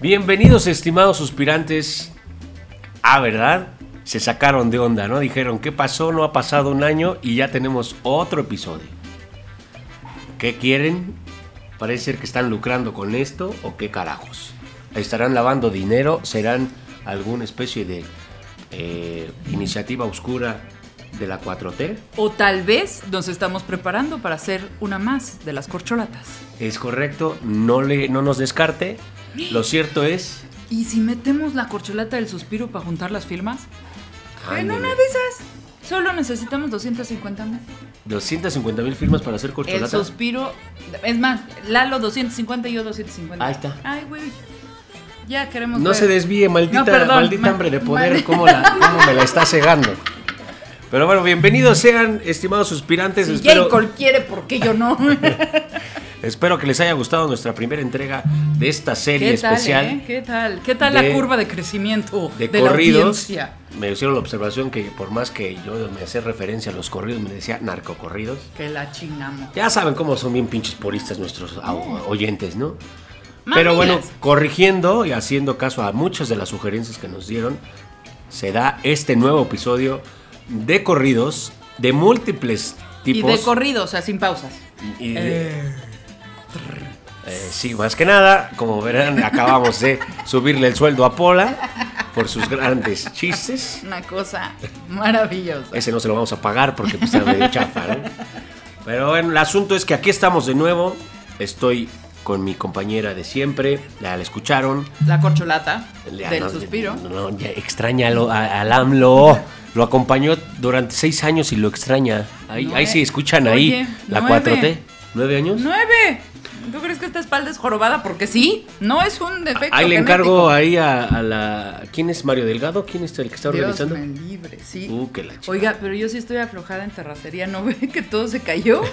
Bienvenidos, estimados suspirantes. Ah, ¿verdad? Se sacaron de onda, ¿no? Dijeron, ¿qué pasó? No ha pasado un año y ya tenemos otro episodio. ¿Qué quieren? Parece ser que están lucrando con esto o qué carajos. ¿Estarán lavando dinero? ¿Serán alguna especie de eh, iniciativa oscura de la 4T? O tal vez nos estamos preparando para hacer una más de las corcholatas. Es correcto, no, le, no nos descarte. Lo cierto es... ¿Y si metemos la corcholata del suspiro para juntar las firmas? En Ándele. una de esas, solo necesitamos 250 mil. 250 mil firmas para hacer El corcholata. suspiro. Es más, Lalo 250 y yo 250. Ahí está. Ay, güey. Ya queremos. No ver. se desvíe, maldita, No, perdón, maldita ma- hambre de poder, cómo, la- cómo me la está cegando. Pero bueno, bienvenidos sean, estimados suspirantes. Si espero, quiere, ¿por qué yo no? espero que les haya gustado nuestra primera entrega de esta serie ¿Qué tal, especial eh? ¿Qué tal? ¿Qué tal de- la curva de crecimiento de, corridos. Me hicieron la observación que por más que yo me hacía referencia a los corridos, me decía narcocorridos. Que la chingamos. Ya saben cómo son bien pinches puristas nuestros au- oyentes, ¿no? Pero bueno, corrigiendo y haciendo caso a muchas de las sugerencias que nos dieron, se da este nuevo episodio de corridos de múltiples Y tipos. de corrido, o sea, sin pausas. y de- Eh, sí, más que nada, como verán, acabamos de subirle el sueldo a Pola por sus grandes chistes. Una cosa maravillosa. Ese no se lo vamos a pagar porque pues, está medio chafa, ¿no? Pero bueno, el asunto es que aquí estamos de nuevo. Estoy con mi compañera de siempre. Ya la escucharon. La corcholata Ya, del no, suspiro. No, ya extrañalo a- al AMLO. Lo acompañó durante seis años y lo extraña. Ahí, Nueve. ahí sí, escuchan Oye, ahí la nueve. 4T. ¿Nueve años? ¡Nueve! ¿Tú crees que esta espalda es jorobada? Porque sí, no es un defecto. Ahí le genético. encargo ahí a, a la... ¿Quién es Mario Delgado? ¿Quién es el que está Dios organizando? me libre, sí. Uh, que la chica. Oiga, pero yo sí estoy aflojada en terracería, ¿no ve que todo se cayó?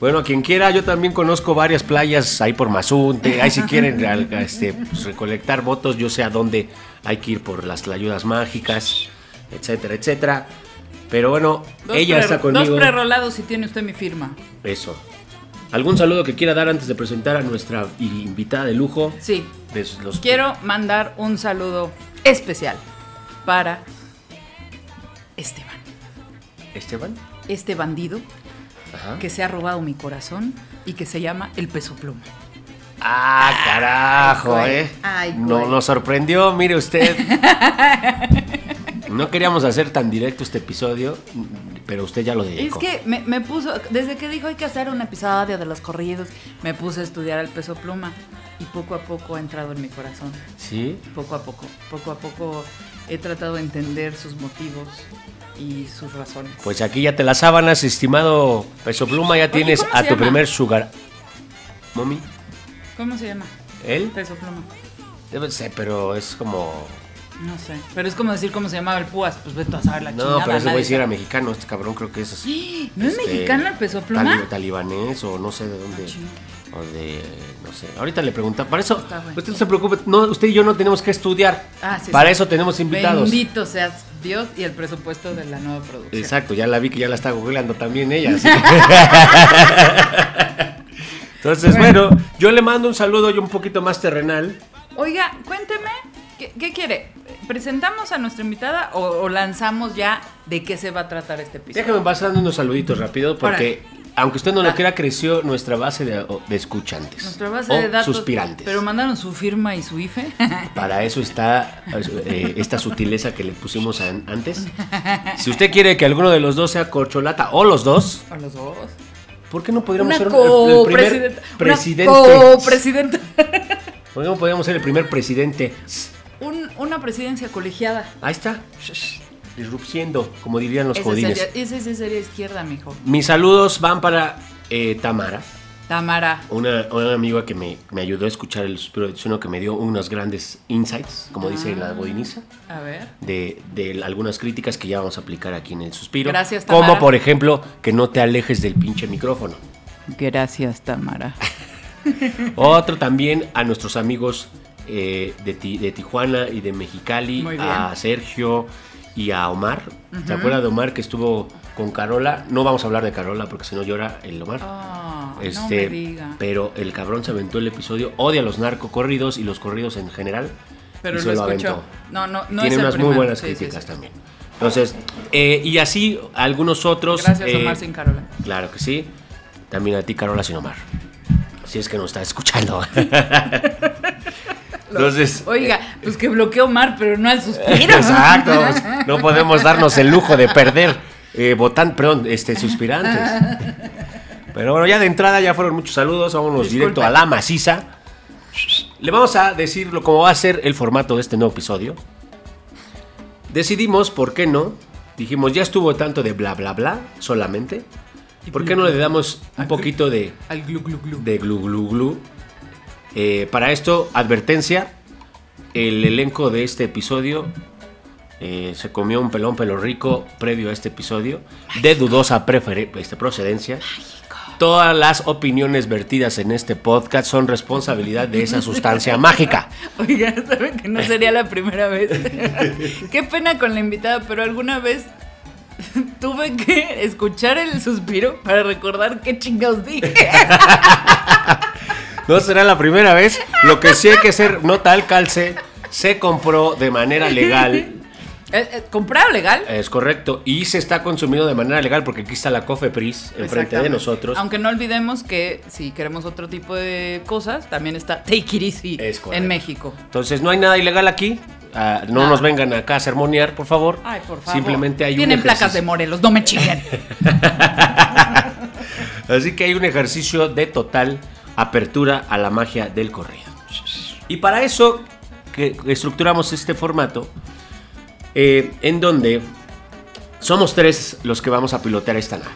Bueno, quien quiera, yo también conozco varias playas ahí por Mazunte. Ahí si quieren este, pues, recolectar votos, yo sé a dónde hay que ir por las ayudas mágicas, etcétera, etcétera. Pero bueno, Dos ella está Dos conmigo. prerolados y tiene usted mi firma. Eso. ¿Algún saludo que quiera dar antes de presentar a nuestra invitada de lujo? Sí. De los Quiero mandar un saludo especial para Esteban. Esteban. Este bandido Ajá. que se ha robado mi corazón y que se llama el peso pluma. Ah, carajo, Ay, eh. Ay, no, nos sorprendió, mire usted. No queríamos hacer tan directo este episodio, pero usted ya lo Es dedicó. que me, me puso, desde que dijo hay que hacer un episodio de los corridos, me puse a estudiar el peso pluma y poco a poco ha entrado en mi corazón. ¿Sí? Poco a poco, poco a poco he tratado de entender sus motivos y sus razones. Pues aquí ya te las sábanas, estimado Peso Pluma, ya Oye, tienes ¿cómo a tu llama? primer sugar. ¿Mommy? ¿Cómo se llama? ¿Él? Peso pluma. Debe ser, pero es como... No sé. Pero es como decir cómo se llamaba el púas. Pues vete a saber la No, chingada. pero ese güey sí era mexicano, este cabrón creo que es así. ¿No es este, mexicano el peso pluma? tali- talibanés o no sé de dónde. Ah, o de, no sé. Ahorita le pregunta. Para eso, bueno. usted no se preocupe, no, usted y yo no tenemos que estudiar. Ah, sí, Para sí. eso tenemos invitados. Bendito seas Dios y el presupuesto de la nueva producción. Exacto, ya la vi que ya la está googleando también ella. así que- Entonces, bueno. yo le mando un saludo y un poquito más terrenal. Oiga, cuénteme, ¿qué, qué quiere? ¿Presentamos a nuestra invitada o, o lanzamos ya de qué se va a tratar este episodio? Déjame pasando unos saluditos rápido porque, aunque usted no lo crea, creció nuestra base de, de escuchantes. Nuestra base o de datos. suspirantes. Pero mandaron su firma y su IFE. Para eso está eh, esta sutileza que le pusimos an- antes. Si usted quiere que alguno de los dos sea corcholata o los dos, a los dos. ¿por qué no podríamos ser el- el primer presidente? Una copresidenta. ¿Por qué no podríamos ser el primer presidente? Un- una presidencia colegiada. Ahí está. Disrupciendo, como dirían los Ese jodines. sería, ese sería izquierda, mijo. Mis saludos van para eh, Tamara, Tamara. una, una amiga que me, me ayudó a escuchar el suspiro de Tsuno, que me dio unos grandes insights, como dice la Ah. godiniza, A ver. de, de algunas críticas que ya vamos a aplicar aquí en el suspiro. Gracias, Como Tamara. por ejemplo, que no te alejes del pinche micrófono. Gracias, Tamara. Otro también a nuestros amigos eh, de, Ti- de Tijuana y de Mexicali, a Sergio y a Omar. ¿Se acuerda de Omar que estuvo con Carola? No vamos a hablar de Carola porque si no llora el Omar. Ah, Este, me diga. Pero el cabrón se aventó el episodio, odia los narcocorridos y los corridos en general. Pero y lo se lo escuchó. aventó. No, no, no Tiene es el unas muy buenas Sí, críticas sí. también. Entonces, eh, y así algunos otros. Gracias, eh, Omar Sin Carola. Claro que sí. También a ti, Carola Sin Omar. Si es que nos estás escuchando. Entonces. Oiga, pues que bloqueó Omar, pero no al suspiro. Exacto. No podemos darnos el lujo de perder eh, votan, perdón, este, suspirantes. Pero bueno, ya de entrada ya fueron muchos saludos. Vámonos Disculpa. directo a la maciza. Le vamos a decir lo- cómo va a ser el formato de este nuevo episodio. Decidimos, ¿por qué no? Dijimos, ya estuvo tanto de bla bla bla solamente. ¿Por qué no le damos un poquito de, Al glu glu glu. de glu glu glu. Eh, para esto, advertencia, el elenco de este episodio eh, se comió un pelón pelo rico previo a este episodio, de dudosa este, procedencia. Todas las opiniones vertidas en este podcast son responsabilidad de esa sustancia mágica. Oiga, saben que no sería la primera vez. Qué pena con la invitada, pero alguna vez tuve que escuchar el suspiro para recordar qué chingados dije. No será la primera vez. Lo que sí hay que hacer nota al calce, se compró de manera legal Eh, eh, ¿Comprado legal? Es correcto. Y se está consumiendo de manera legal porque aquí está la Cofepris enfrente de nosotros. Aunque no olvidemos que si queremos otro tipo de cosas, también está Take It Easy Es en México. Entonces no hay nada ilegal aquí. Ah, no nos vengan acá a sermonear, por favor. Ay, por favor. Simplemente hay Tienen un placas de. Morelos, no me chinguen. Así que hay un ejercicio de total apertura a la magia del corrido. Y para eso que estructuramos este formato eh, en donde somos tres los que vamos a pilotear esta nave.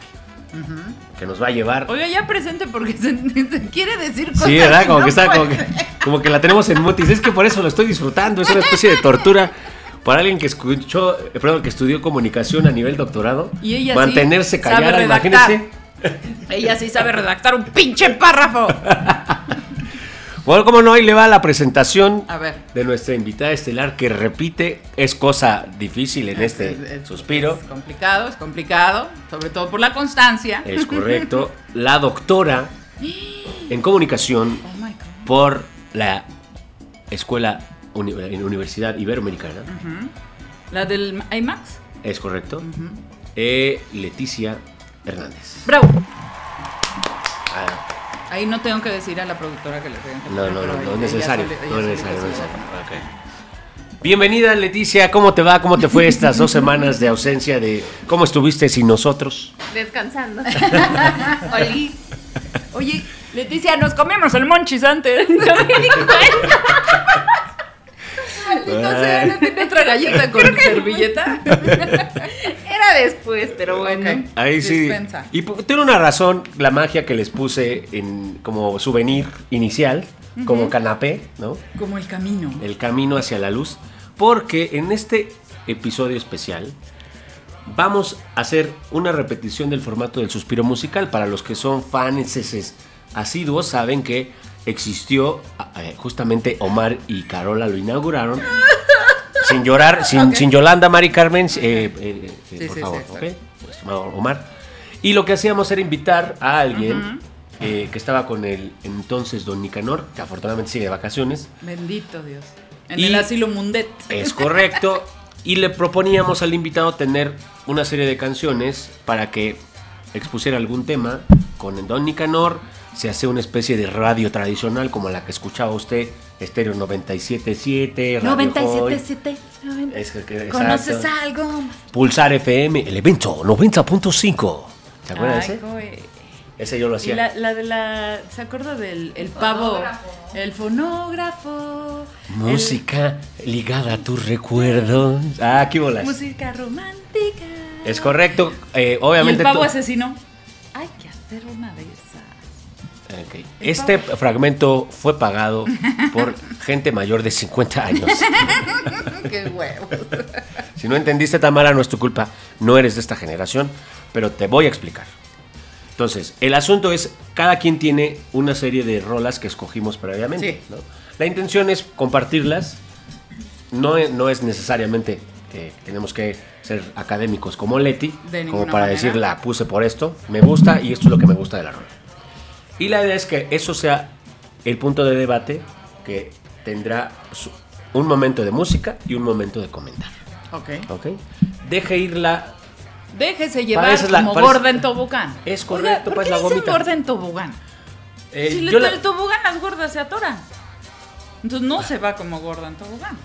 Que nos va a llevar Oiga, ya presente porque se, se quiere decir cosas. Sí, ¿verdad? Como no que está como que, como que la tenemos en mutis. Es que por eso lo estoy disfrutando. Es una especie de tortura para alguien que escuchó, eh, perdón, que estudió comunicación a nivel doctorado. Y ella sí mantenerse sabe callada, redactar. imagínense. Ella sí sabe redactar un pinche párrafo. Bueno, como no, ahí le va la presentación A ver. de nuestra invitada estelar que repite, es cosa difícil en este Es- es- suspiro. Es complicado, es complicado, sobre todo por la constancia. Es correcto. La doctora en comunicación Oh por la Escuela Uni- Universidad Iberoamericana. La del IMAX. Es correcto. Eh, Leticia Hernández. Bravo. Ah, Ahí no tengo que decir a la productora que le tengan que no, no, no, no es necesario. No es necesario, no es se necesario. lo- Ok. Bienvenida Leticia, ¿cómo te va? ¿Cómo te fue estas dos semanas de ausencia de cómo estuviste sin nosotros? Descansando. Oli. Oye, Leticia, nos comimos el monchis antes. Maldito sea, ¿no tiene otra galleta con servilleta? Era después, pero bueno. Ok. Ahí sí. Dispensa. Y pu- tiene una razón la magia que les puse en como souvenir inicial, como canapé, ¿no? Como el camino. El camino hacia la luz, porque en este episodio especial vamos a hacer una repetición del formato del suspiro musical. Para los que son fans asiduos saben que existió eh, justamente Omar y Carola lo inauguraron. sin llorar, sin, sin Yolanda, Mari Carmen, eh, eh, eh, Sí, por sí, favor, sí, ¿ok? sí. Estimado Omar. Y lo que hacíamos era invitar a alguien eh, que estaba con el entonces don Nicanor, que afortunadamente sigue de vacaciones. Bendito Dios. En Y- el asilo Mundet. Es correcto. Y le proponíamos al invitado tener una serie de canciones para que expusiera algún tema con el Don Nicanor. Se hace una especie de radio tradicional como la que escuchaba usted, Estéreo 97.7, Radio Joy. 97.7. Es que- ¿Conoces algo? Pulsar FM, el evento 90.5. ¿Se acuerdan de ese? Ese yo lo Y hacía. la, la de la. ¿Se acuerda del el pavo? fonógrafo. El fonógrafo. Música ligada a tus recuerdos. Ah, aquí el- bolas. música romántica. Es correcto. eh, Y el obviamente. pavo asesino. Hay que hacer una de Este fragmento fue pagado por gente mayor de 50 años. Qué huevo. Si no entendiste, Tamara, no es tu culpa. No eres de esta generación, pero te voy a explicar. Entonces, el asunto es, cada quien tiene una serie de rolas que escogimos previamente. Sí. ¿no? La intención es compartirlas. No, e- no es necesariamente que tenemos que ser académicos como Leti, como para manera. decir, la puse por esto, me gusta y esto es lo que me gusta de la rola. Y la idea es que eso sea el punto de debate que tendrá un momento de música y un momento de comentario. Ok. ¿Ok? Deje ir la. Déjese llevar la- como gorda en tobogán. Es correcto, Oiga, ¿por pues, qué la gomita. gorda en tobogán? eh, si le la- el tobogán las gordas se atoran. Entonces no se va como gorda en tobogán.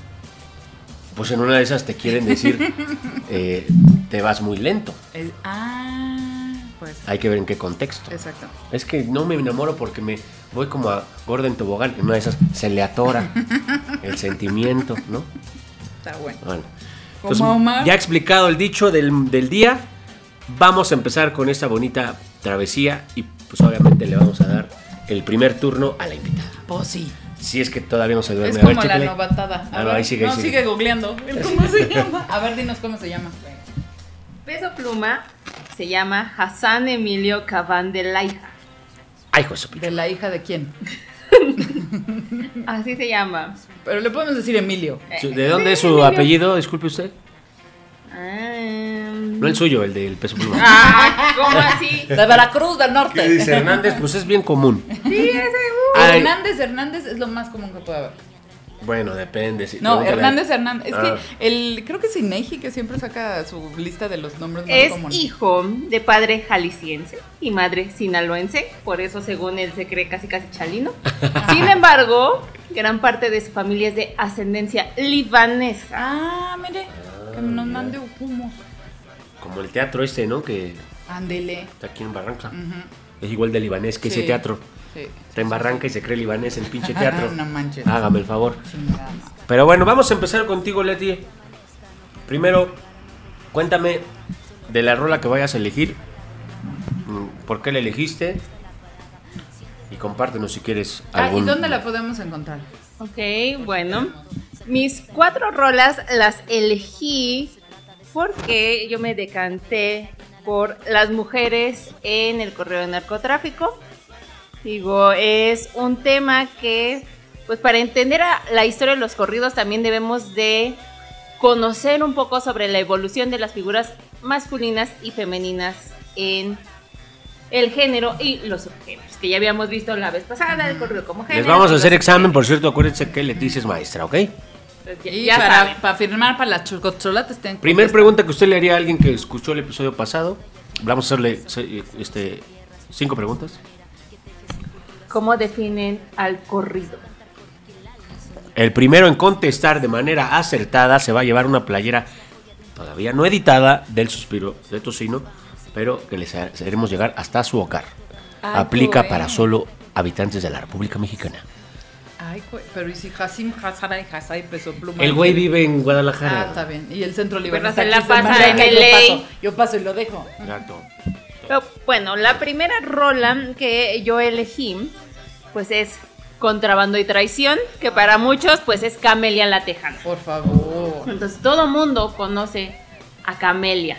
pues en una de esas te quieren decir, eh, te vas muy lento. Ah, pues. Hay que ver en qué contexto. Exacto. Es que no me enamoro porque me voy como a gorda en tobogán. En una de esas se le atora el sentimiento, ¿no? Está bueno. Bueno. Como Omar. ya explicado el dicho del, del día, vamos a empezar con esta bonita travesía y pues obviamente le vamos a dar el primer turno a la invitada. Pues sí. Si es que todavía no se duerme. Es A ver, como la novatada. A Ah, no, ver, ahí sigue, ahí no, sigue. sigue googleando. ¿Cómo se llama? A ver, dinos cómo se llama. Peso Pluma se llama Hassan Emilio Cabán de Laija. Ay, hijo de su pi- ¿De la hija de quién? Así se llama. Pero le podemos decir Emilio. ¿De dónde es su Emilio. apellido? Disculpe usted. Ah, No el suyo, el del peso pluma. ah, ¿cómo así? De Veracruz del Norte. ¿Qué dice Hernández? Pues es bien común. Sí, ese. uh. Hernández Hernández es lo más común que puede haber. Bueno, depende. si- No, Hernández Hernández. Es Ah. que el, creo que es Inegi que siempre saca su lista de los nombres más Es comunes. hijo de padre jalisciense y madre sinaloense, por eso según él se cree casi casi chalino. Sin embargo, gran parte de su familia es de ascendencia libanesa. Ah, mire, que nos mande humos. Como el teatro este, ¿no? Que Ándele. está aquí en Barranca. Es igual de libanés que ese Sí. teatro. Sí. Está en Barranca y se cree libanés el pinche teatro. no manches. Hágame el favor. Chingada. Pero bueno, vamos a empezar contigo, Leti. Primero, cuéntame de la rola que vayas a elegir. mm, ¿Por qué la elegiste? Y compártenos si quieres Ah, ¿y algún... dónde la podemos encontrar? Ok, bueno. Mis cuatro rolas las elegí porque yo me decanté por las mujeres en el correo de narcotráfico. Digo, es un tema que, pues para entender a- la historia de los corridos también debemos de conocer un poco sobre la evolución de las figuras masculinas y femeninas en el género y los subgéneros, que ya habíamos visto la vez pasada, el corrido como género. Les vamos a hacer examen, por cierto, acuérdense que Leticia es maestra, ¿ok? subgéneros. Ya, Y ya para, para firmar para las chococholates ten Primer pregunta que usted le haría a alguien que escuchó el episodio pasado. Vamos a hacerle este, cinco preguntas. ¿Cómo definen al corrido? El primero en contestar de manera acertada se va a llevar una playera todavía no editada del suspiro de tocino, pero que les haremos llegar hasta su hogar. Ah, Aplica para solo habitantes de la República Mexicana. Ay, güey, pero ¿y si Hasim Hazara y Hazai peso pluma? El güey vive en Ah, Guadalajara. está bien. Y el centro. Pero se la pasa en LA. Yo paso, yo paso y lo dejo. Exacto. Pero, bueno, la primera rola que yo elegí, pues es Contrabando y Traición, que para muchos, pues es Camelia la Tejana. Por favor. Entonces, todo mundo conoce a Camelia.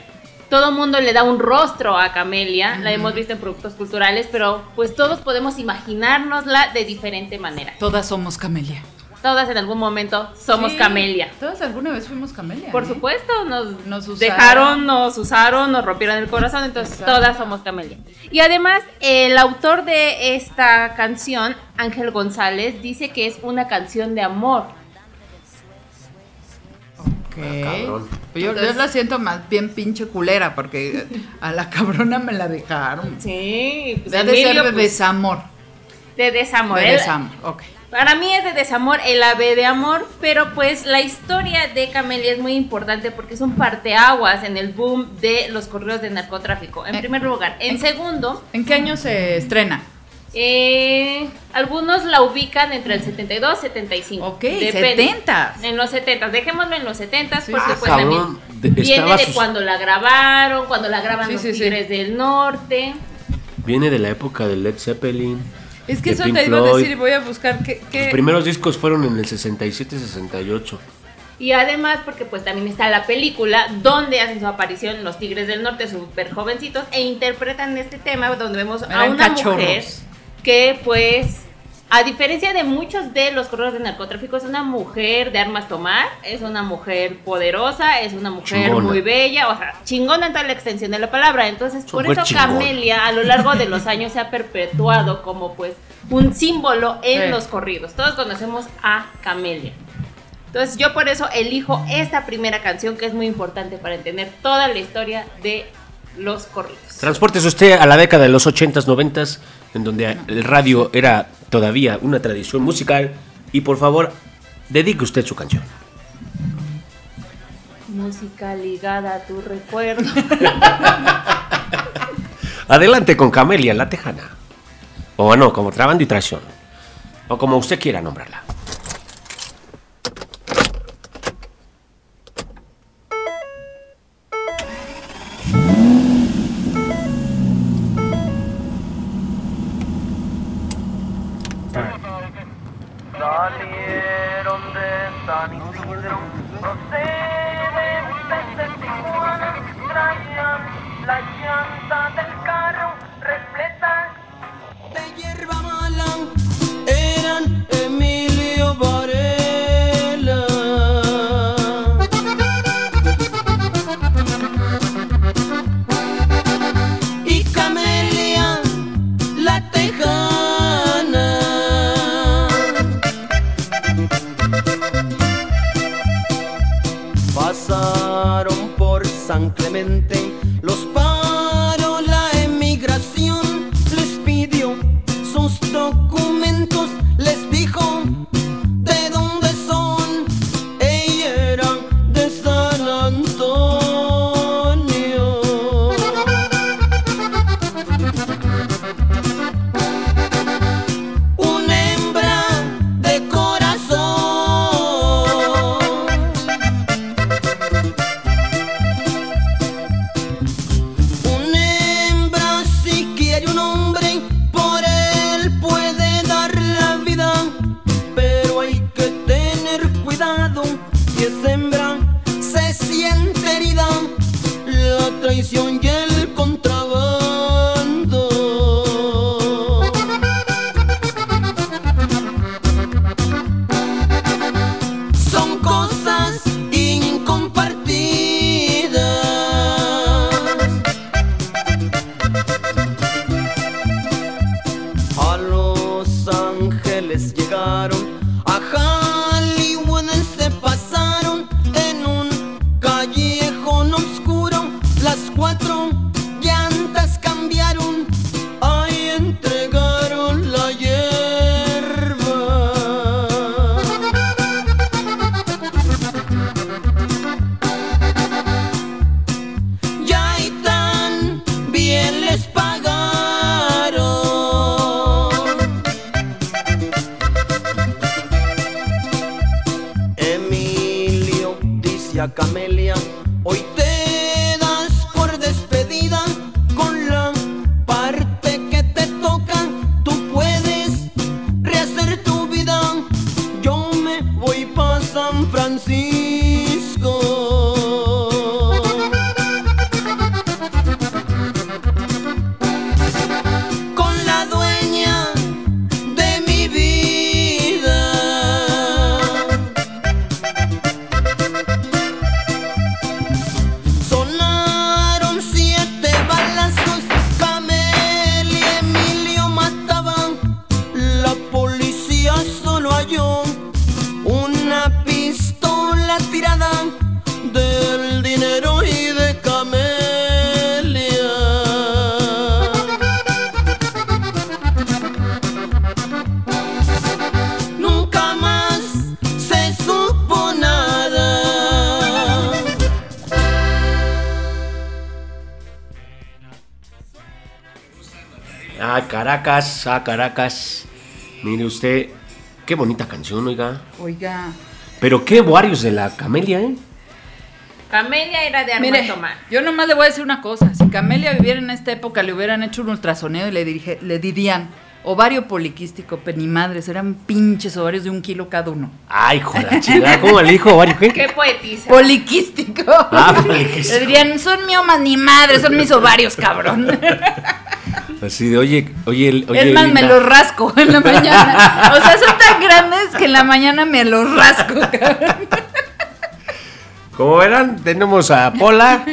Todo mundo le da un rostro a Camelia, la hemos visto en productos culturales, pero pues todos podemos imaginárnosla de diferente manera. Todas somos Camelia. Todas en algún momento somos Sí, Camelia. Todas alguna vez fuimos Camelia. Por ¿eh? supuesto, nos, Nos usaron. dejaron, nos usaron, nos rompieron el corazón, entonces Exacto. todas somos Camelia. Y además, el autor de esta canción, Ángel González, dice que es una canción de amor. Ok. cabrón. Yo, yo la siento más bien pinche culera porque a la cabrona me la dejaron. Sí, pues Debe de ser de pues, desamor. de desamor. De desamor, ok. Para mí es de desamor, el ave de amor, pero pues la historia de Camelia es muy importante porque es un parteaguas en el boom de los correos de narcotráfico, en Eh, primer lugar. En segundo, ¿En qué año se estrena? Eh, algunos la ubican entre el 72 y 75. Ok, Depende. 70. En los 70, dejémoslo en los 70 Sí, porque Ah, pues cabrón, también viene de sus- cuando la grabaron, cuando la graban Sí, los sí, sí. Tigres del Norte. Viene de la época de Led Zeppelin. Es que eso Pink te iba a decir y voy a buscar qué. qué- Los primeros discos fueron en el 67-68. Y además porque pues también está la película donde hacen su aparición los Tigres del Norte, súper jovencitos, e interpretan este tema donde vemos a una cachorros. mujer que pues A diferencia de muchos de los corredores de narcotráfico, es una mujer de armas tomar, es una mujer poderosa, es una mujer Chingona. muy bella, o sea, chingona en toda la extensión de la palabra. Entonces, por eso chingona. Camelia a lo largo de los años se ha perpetuado como pues un símbolo en Sí. los corridos. Todos conocemos a Camelia. Entonces, yo por eso elijo esta primera canción que es muy importante para entender toda la historia de los corridos. Transportes usted a la década de los 80s, 90s, en donde el radio era todavía una tradición musical. Y por favor, dedique usted su canción. Música ligada a tu recuerdo. Adelante con Camelia, la tejana. O no, como Trabando y Traición. O como usted quiera nombrarla. Caracas, ah, Caracas. Mire usted, qué bonita canción, oiga. Oiga. Pero qué varios de la Camelia, ¿eh? Camelia era de Mire, tomar. yo nomás le voy a decir una cosa. Si Camelia viviera en esta época, le hubieran hecho un ultrasonido y le, dirige- le dirían ovario poliquístico, penimadres, eran pinches ovarios de un kilo cada uno. Ay, joder, chingada, ¿cómo le dijo ovario qué? Qué poetiza. Poliquístico. Ah, poliquístico. Le dirían, son miomas ni madres, son mis ovarios, cabrón. Así de, oye, oye, el- oye. es más, me los rasco en la mañana. O sea, son tan grandes que en la mañana me los rasco, cabrón. Como verán, tenemos a Pola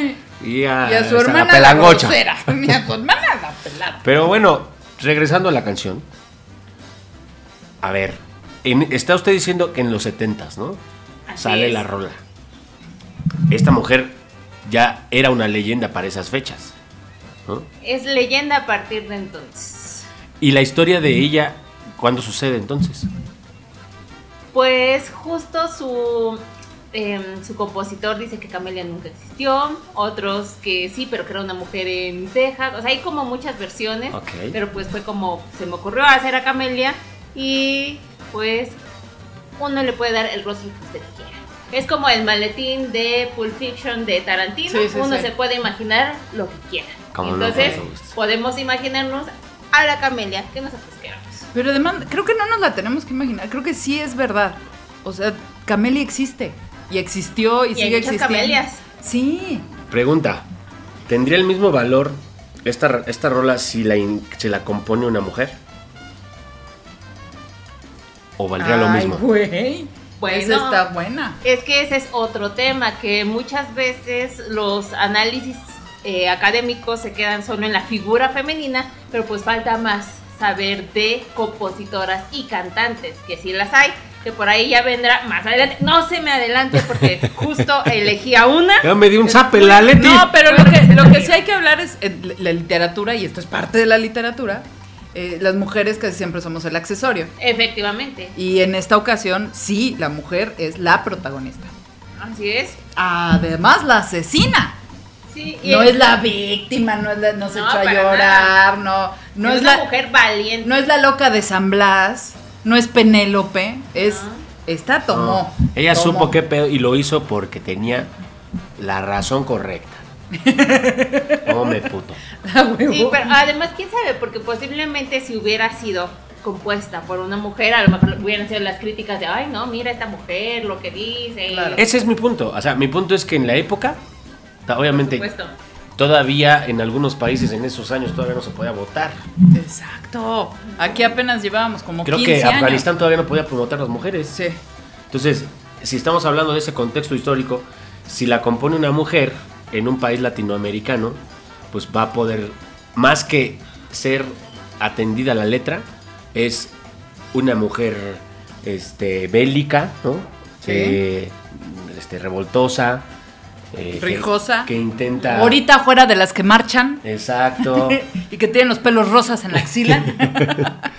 y a, Y a su hermana la la pelangocha. Y a su hermana la pelada. Pero bueno, regresando a la canción. A ver, en- está usted diciendo que en los 70s, ¿no? Así Sale es. la rola. Esta mujer ya era una leyenda para esas fechas. ¿No? Es leyenda a partir de entonces. Y la historia de ella, ¿cuándo sucede entonces? Pues justo su, em, su compositor dice que Camelia nunca existió, otros que sí, pero que era una mujer en Texas, o sea, hay como muchas versiones, Ok. pero pues fue como se me ocurrió hacer a Camelia y pues uno le puede dar el rostro que usted quiera. Es como el maletín de Pulp Fiction de Tarantino, Sí, sí, uno sí. se puede imaginar lo que quiera. Como no, Entonces, podemos imaginarnos a la Camelia que nosotros queramos. Pero además, creo que no nos la tenemos que imaginar. Creo que sí es verdad. O sea, Camelia existe. Y existió y, Y hay sigue muchas existiendo. Camelias. Sí. Pregunta, ¿tendría el mismo valor esta, esta rola si la, in- la compone una mujer? ¿O valdría lo Ay, mismo? güey. Bueno. Esa está buena. Es que ese es otro tema, que muchas veces los análisis eh, académicos se quedan solo en la figura femenina, pero pues falta más saber de compositoras y cantantes, que sí las hay, que por ahí ya vendrá más adelante. No se me adelante porque justo elegí a una. Ya me dio un zape la Leti. No, pero lo que, lo que sí hay que hablar es eh, la literatura, y esto es parte de la literatura. Eh, las mujeres casi siempre somos el accesorio. Efectivamente, Y en esta ocasión, sí, la mujer es la protagonista. así es. Además, la asesina. Sí, y No es la víctima, no, es la- no se No, echó a llorar, no, no es es una la mujer valiente. no es la loca de San Blas, no es Penélope, es esta tomó. No, ella tomó. supo qué pedo y lo hizo porque tenía la razón correcta. Hombre, puto. La huevo. Sí, pero además, quién sabe, porque posiblemente si hubiera sido compuesta por una mujer, a lo mejor hubieran sido las críticas de, ay, no, mira esta mujer, lo que dice. Claro. Ese es mi punto. O sea, mi punto es que en la época, obviamente, todavía en algunos países en esos años todavía no se podía votar. Exacto. Aquí apenas llevábamos como Creo 15 que años. Afganistán todavía no podía votar las mujeres. Sí. Entonces, si estamos hablando de ese contexto histórico, si la compone una mujer en un país latinoamericano, pues va a poder, más que ser atendida la letra, es una mujer este, bélica, ¿no? Sí. Eh, este, revoltosa. eh, que- Rijosa. Que, intenta... Ahorita fuera de las que marchan Exacto. y que tienen los pelos rosas en la axila.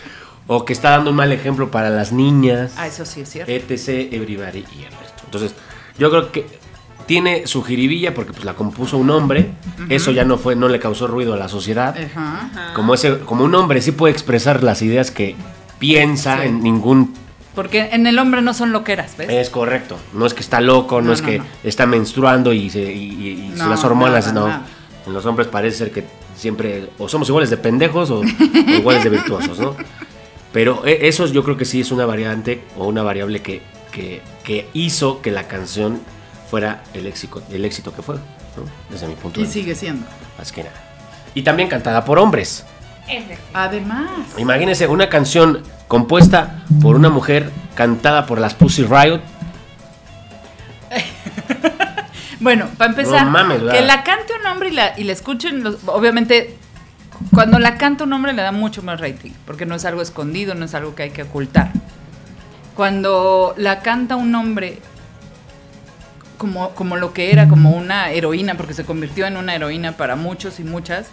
o que está dando un mal ejemplo para las niñas. ah, eso sí es cierto. etc. Everybody y el resto. Entonces, yo creo que tiene su jiribilla porque pues la compuso un hombre. Eso ya no fue, no le causó ruido a la sociedad. Como ese, como un hombre sí puede expresar las ideas que piensa Sí. en ningún Porque en el hombre no son loqueras, ¿ves? es correcto. No es que está loco, no, No, es no, que no. está menstruando y, se, y, y- las hormonas, no. En los hombres parece ser que siempre o somos iguales de pendejos o, o iguales de virtuosos, ¿no? Pero e- eso yo creo que sí es una variante o una variable que, que, que hizo que la canción fuera el éxito, el éxito que fue, ¿no? Desde mi punto Y de vista. sigue siendo. Más que nada. Y también cantada por hombres. Además. Imagínense una canción compuesta por una mujer, cantada por las Pussy Riot. Bueno, para empezar, No mames, que la cante un hombre y la, y la escuchen, los- obviamente, cuando la canta un hombre le da mucho más rating, porque no es algo escondido, no es algo que hay que ocultar. Cuando la canta un hombre como, como lo que era, como una heroína, porque se convirtió en una heroína para muchos y muchas,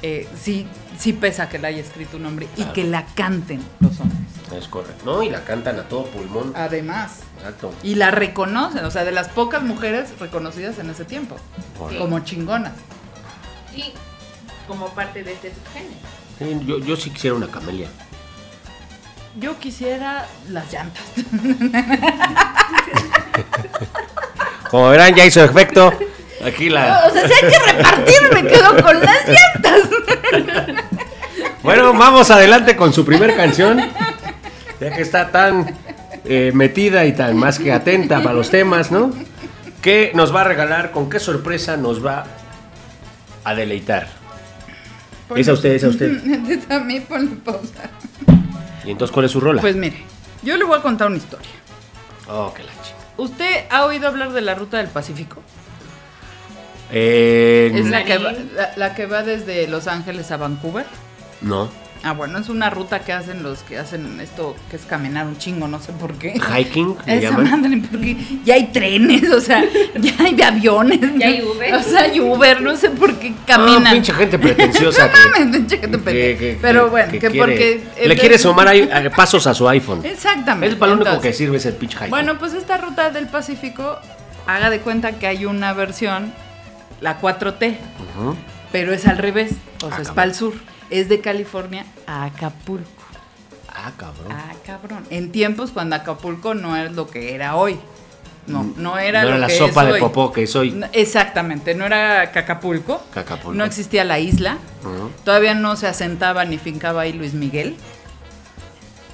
eh, sí, sí pesa que la haya escrito un hombre y que la canten los hombres. Es correcto. No, y la cantan a todo pulmón. Además. Exacto. Y la reconocen, o sea, de las pocas mujeres reconocidas en ese tiempo, como chingonas. Y como parte de este subgénero. Sí, yo, yo sí quisiera una camelia. Yo quisiera las llantas. Como verán, ya hizo efecto. Aquí la. O sea, si hay que repartir, me quedo con las llantas. Bueno, vamos adelante con su primer canción. Ya que está tan eh, metida y tan más que atenta para los temas, ¿no? ¿Qué nos va a regalar? ¿Con qué sorpresa nos va a deleitar? Es a usted, es a usted. Es a mí, ponle pausa. ¿Y entonces cuál es su rola? Pues mire, yo le voy a contar una historia. Oh, qué la. ¿Usted ha oído hablar de la ruta del Pacífico? Eh, Es la que, va, la, la que va desde Los Ángeles a Vancouver. No. Ah, bueno, es una ruta que hacen los que hacen esto, que es caminar un chingo, no sé por qué. Hiking, le Esa llaman. madre, porque ya hay trenes, o sea, ya hay aviones. Ya hay Uber. O sea, hay Uber, no sé por qué Ah, caminan. pinche gente pretenciosa que, Pinche gente que- que- Pero que- bueno, que, quiere- porque... Le quiere sumar ahí, eh, pasos a su iPhone. Exactamente. Es para lo único que sirve es el pinche hiking. Bueno, pues esta ruta del Pacífico, haga de cuenta que hay una versión, la 4T, Ujú. pero es al revés, o sea, Ah, es para el sur. Es de California a Acapulco. Ah, cabrón. Ah, cabrón. En tiempos cuando Acapulco no es lo que era hoy. No, no era no lo era la que sopa es de hoy. popó que soy. No, Exactamente, no era Acapulco. Acapulco. No existía la isla. Todavía no se asentaba ni fincaba ahí Luis Miguel.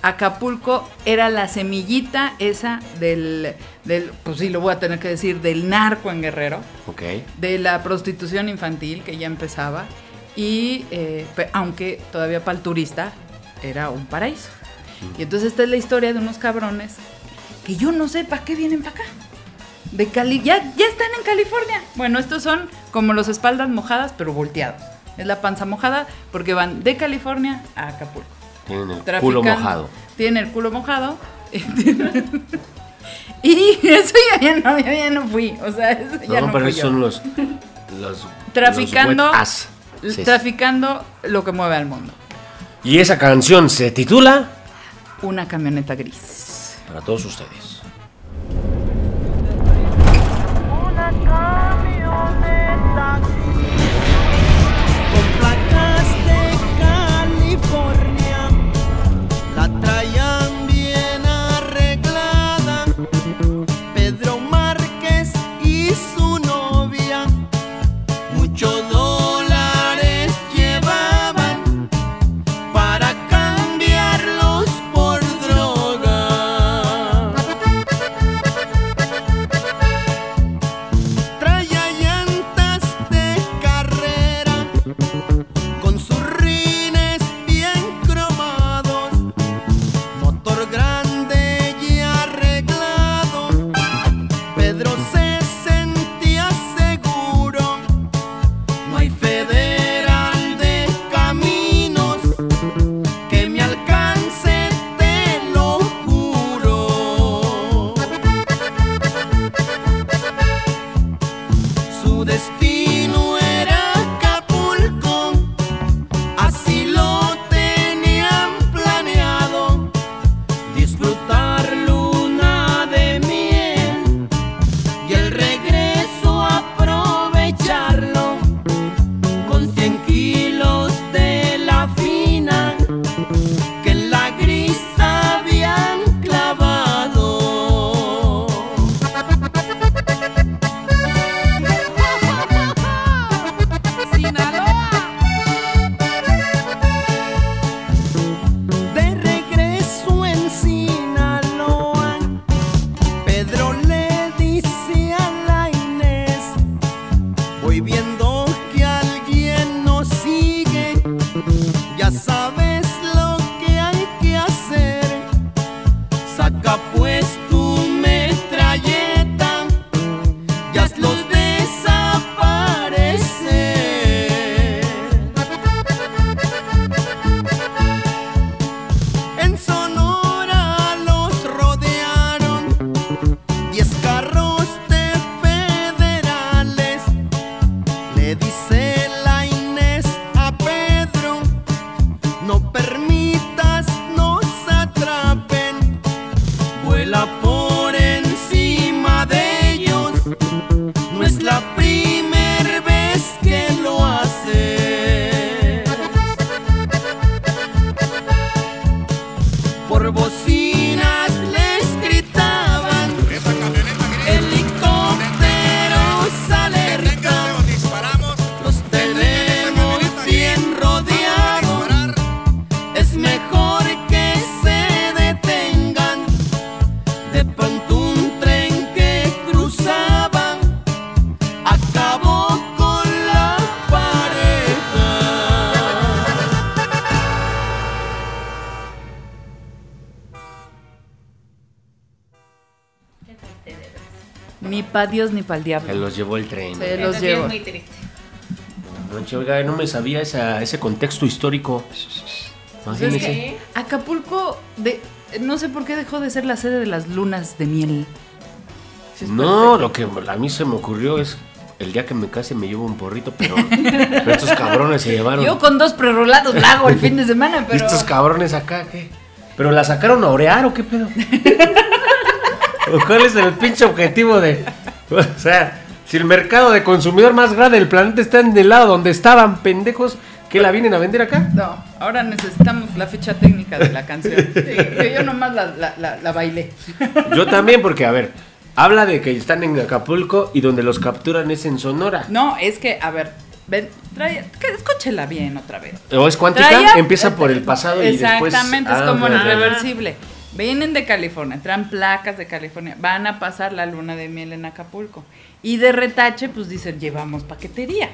Acapulco era la semillita esa del, del, pues sí, lo voy a tener que decir, del narco en Guerrero, Ok. de la prostitución infantil que ya empezaba, y eh, aunque todavía para el turista era un paraíso. Y entonces esta es la historia de unos cabrones que yo no sé para qué vienen para acá. De Cali, ya, ya están en California. Bueno, estos son como los espaldas mojadas, pero volteados. Es la panza mojada porque van de California a Acapulco. Tienen el culo mojado. Tienen el culo mojado. y eso ya, ya no, ya, ya no fui. O sea, eso ya No, pero esos son los. los Traficando- los Sí. Traficando lo que mueve al mundo. Y esa canción se titula Una camioneta gris. para todos ustedes. Una camioneta con Ni pa' Dios ni pa' el Se diablo. los llevó el tren. Se Eso los sí llevo. es muy triste. Noche, oiga, no me sabía esa- ese contexto histórico. Pues es Imagínese. que Acapulco, de, no sé por qué dejó de ser la sede de las lunas de miel. Sí, es No, perfecto. lo que a mí se me ocurrió es el día que me case me llevo un porrito, pero, pero estos cabrones se llevaron. Yo con dos prerolados la hago el fin de semana, ¿Y pero. estos cabrones acá qué? ¿Pero la sacaron a orear o qué pedo? ¿O ¿Cuál es el pinche objetivo de.? O sea, si el mercado de consumidor más grande del planeta está en el lado donde estaban pendejos, ¿qué la vienen a vender acá? No, ahora necesitamos la fecha técnica de la canción. Que yo nomás la, la, la- la bailé. Yo también, porque, a ver, habla de que están en Acapulco y donde los capturan es en Sonora. No, es que, a ver, ven, trae, que escúchela bien otra vez. ¿O es cuántica? Traía- Empieza por el pasado y después. Exactamente, es Ah, como el ok. Vienen de California, traen placas de California, van a pasar la luna de miel en Acapulco. Y de retache, pues dicen, llevamos paquetería.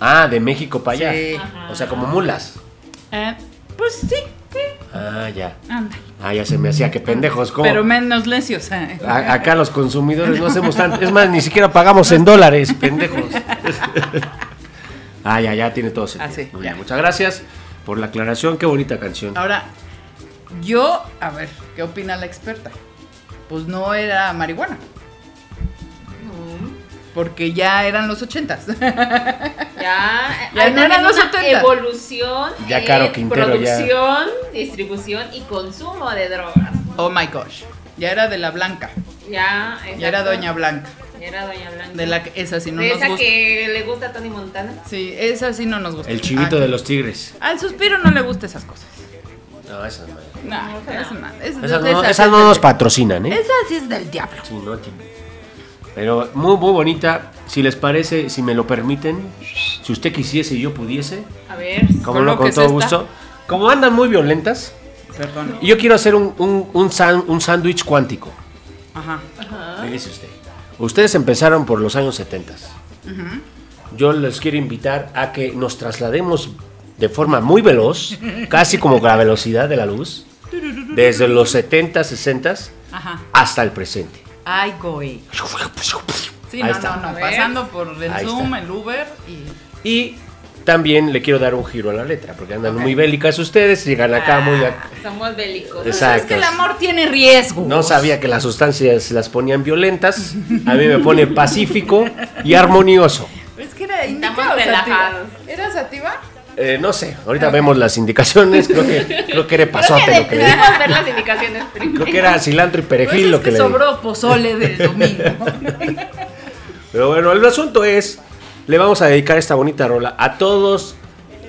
Ah, de México para allá. Sí. O sea, como mulas. Eh, pues sí, sí, Ah, ya. anda. Ah, ya se me hacía que pendejos. ¿cómo? Pero menos necios. eh. A- acá los consumidores no hacemos tanto. Es más, ni siquiera pagamos en dólares, pendejos. ah, ya, ya tiene todo sentido. Ah, sí, Muy ya. bien, Muchas gracias por la aclaración. Qué bonita canción. Ahora, yo, a ver, ¿qué opina la experta? Pues no era marihuana. Porque ya eran los ochentas. Ya, Ya no eran los 70. evolución Ya en Caro Quintero, ya. producción, distribución y consumo de drogas. oh my gosh. Ya era de la blanca. Ya, Ya era exacto. Doña Blanca. Ya era Doña Blanca. De la que esa sí no De nos esa gusta. que le gusta a Tony Montana. Sí, esa sí no nos gusta. El chivito Ah, de los tigres. Al suspiro no le gusta esas cosas. No, esa no. No, esa no. Esa, Esas no, esas no nos patrocinan, ¿eh? Esa sí es del diablo. Sí, no tiene. Pero muy, muy bonita. Si les parece, si me lo permiten, si usted quisiese y yo pudiese, A ver. como no, con todo gusto. Como andan muy violentas, Perdón. y yo quiero hacer un, un, un, sándwich cuántico. Ajá. Fíjese usted. Ustedes empezaron por los años 70. Yo les quiero invitar a que nos traslademos de forma muy veloz, casi como la velocidad de la luz, desde los 70, 60 Ajá. hasta el presente. Ay, güey. Sí, Ahí no, está. no, no. A. Pasando por el Ahí Zoom, está. el Uber y. Y también le quiero dar un giro a la letra, porque andan muy bélicas ustedes, llegan acá muy... ac- Somos bélicos. Exacto. Es que el amor tiene riesgo. No sabía que las sustancias las ponían violentas, a mí me pone pacífico y armonioso. Es que era Estamos indica sativa. relajados. ¿Era sativa? Eh, no sé, ahorita vemos las indicaciones, creo que, creo que era pasote Creo lo que le ver las indicaciones primero. Creo que era cilantro y perejil Pues es lo que, que le sobró pozole del domingo. Pero bueno, el asunto es, le vamos a dedicar esta bonita rola a todos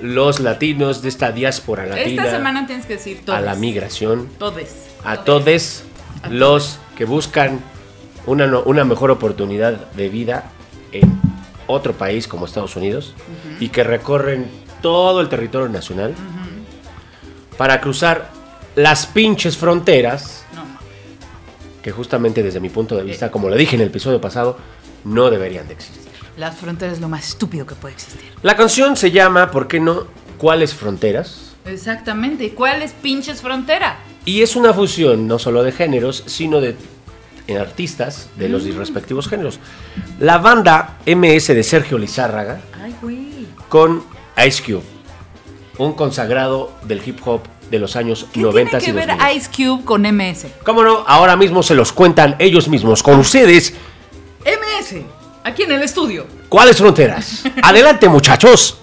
los latinos de esta diáspora latina, Esta semana tienes que decir todos. a la migración, Todes. a todos los que buscan una, una mejor oportunidad de vida en otro país como Estados Unidos y que recorren todo el territorio nacional para cruzar las pinches fronteras No, que justamente desde mi punto de vista, como le dije en el episodio pasado, no deberían de existir. Las fronteras es lo más estúpido que puede existir. La canción se llama, ¿por qué no? ¿Cuáles fronteras? Exactamente. ¿Y cuál es pinches frontera? Y es una fusión no solo de géneros, sino de en artistas de los respectivos géneros. La banda MS de Sergio Lizárraga Ay, güey. con Ice Cube, un consagrado del hip hop de los años ¿Qué 90 tiene y que ver 2000. Ice Cube con MS? ¿Cómo no? Ahora mismo se los cuentan ellos mismos con ustedes. MS. Aquí en el estudio. ¿Cuáles fronteras? Adelante, muchachos.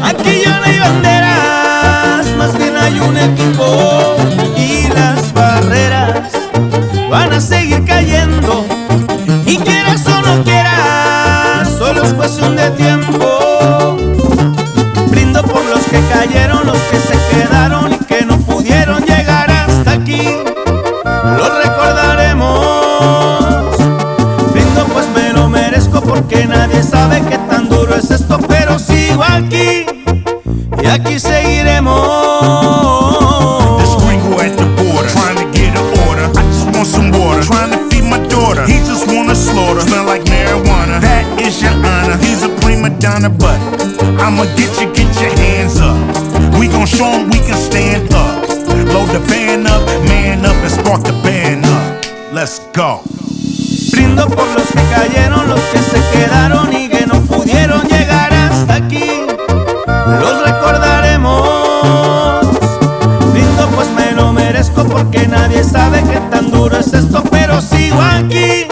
Aquí ya no hay banderas, más bien hay un equipo y las barreras van a seguir cayendo. Y quieras o no quieras, solo es cuestión de tiempo. Brindo por los que cayeron, los que se quedaron y que no pudieron llegar hasta aquí. Los recordaremos. Brindo pues me lo merezco porque nadie sabe qué tan duro es esto, pero sigo aquí aquí seguiremos. This gringo at the border, trying to get an order. I just want some water, trying to feed my daughter. He just wanna slaughter, smell like marijuana. That is your honor. He's a prima donna, but I'ma get you, get your hands up. We gon' show him we can stand up. Load the van up, man up, and spark the band up. Let's go. Brindo por los que cayeron, los que se quedaron y que no pudieron Los recordaremos. Brindo pues me lo merezco porque nadie sabe qué tan duro es esto, pero sigo aquí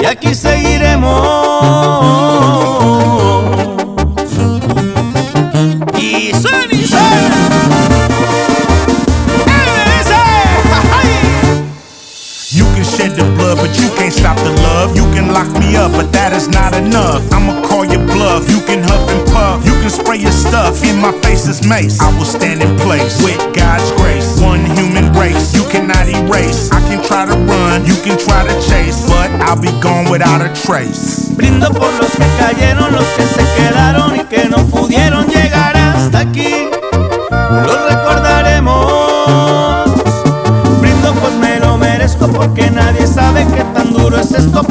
y aquí seguiremos. Mace. I will stand in place with God's grace. One human race. You cannot erase. I can try to run. You can try to chase, but I'll be gone without a trace. Brindo por los que cayeron, los que se quedaron y que no pudieron llegar hasta aquí. Los recordaremos. Brindo pues me lo merezco porque nadie sabe qué tan duro es esto,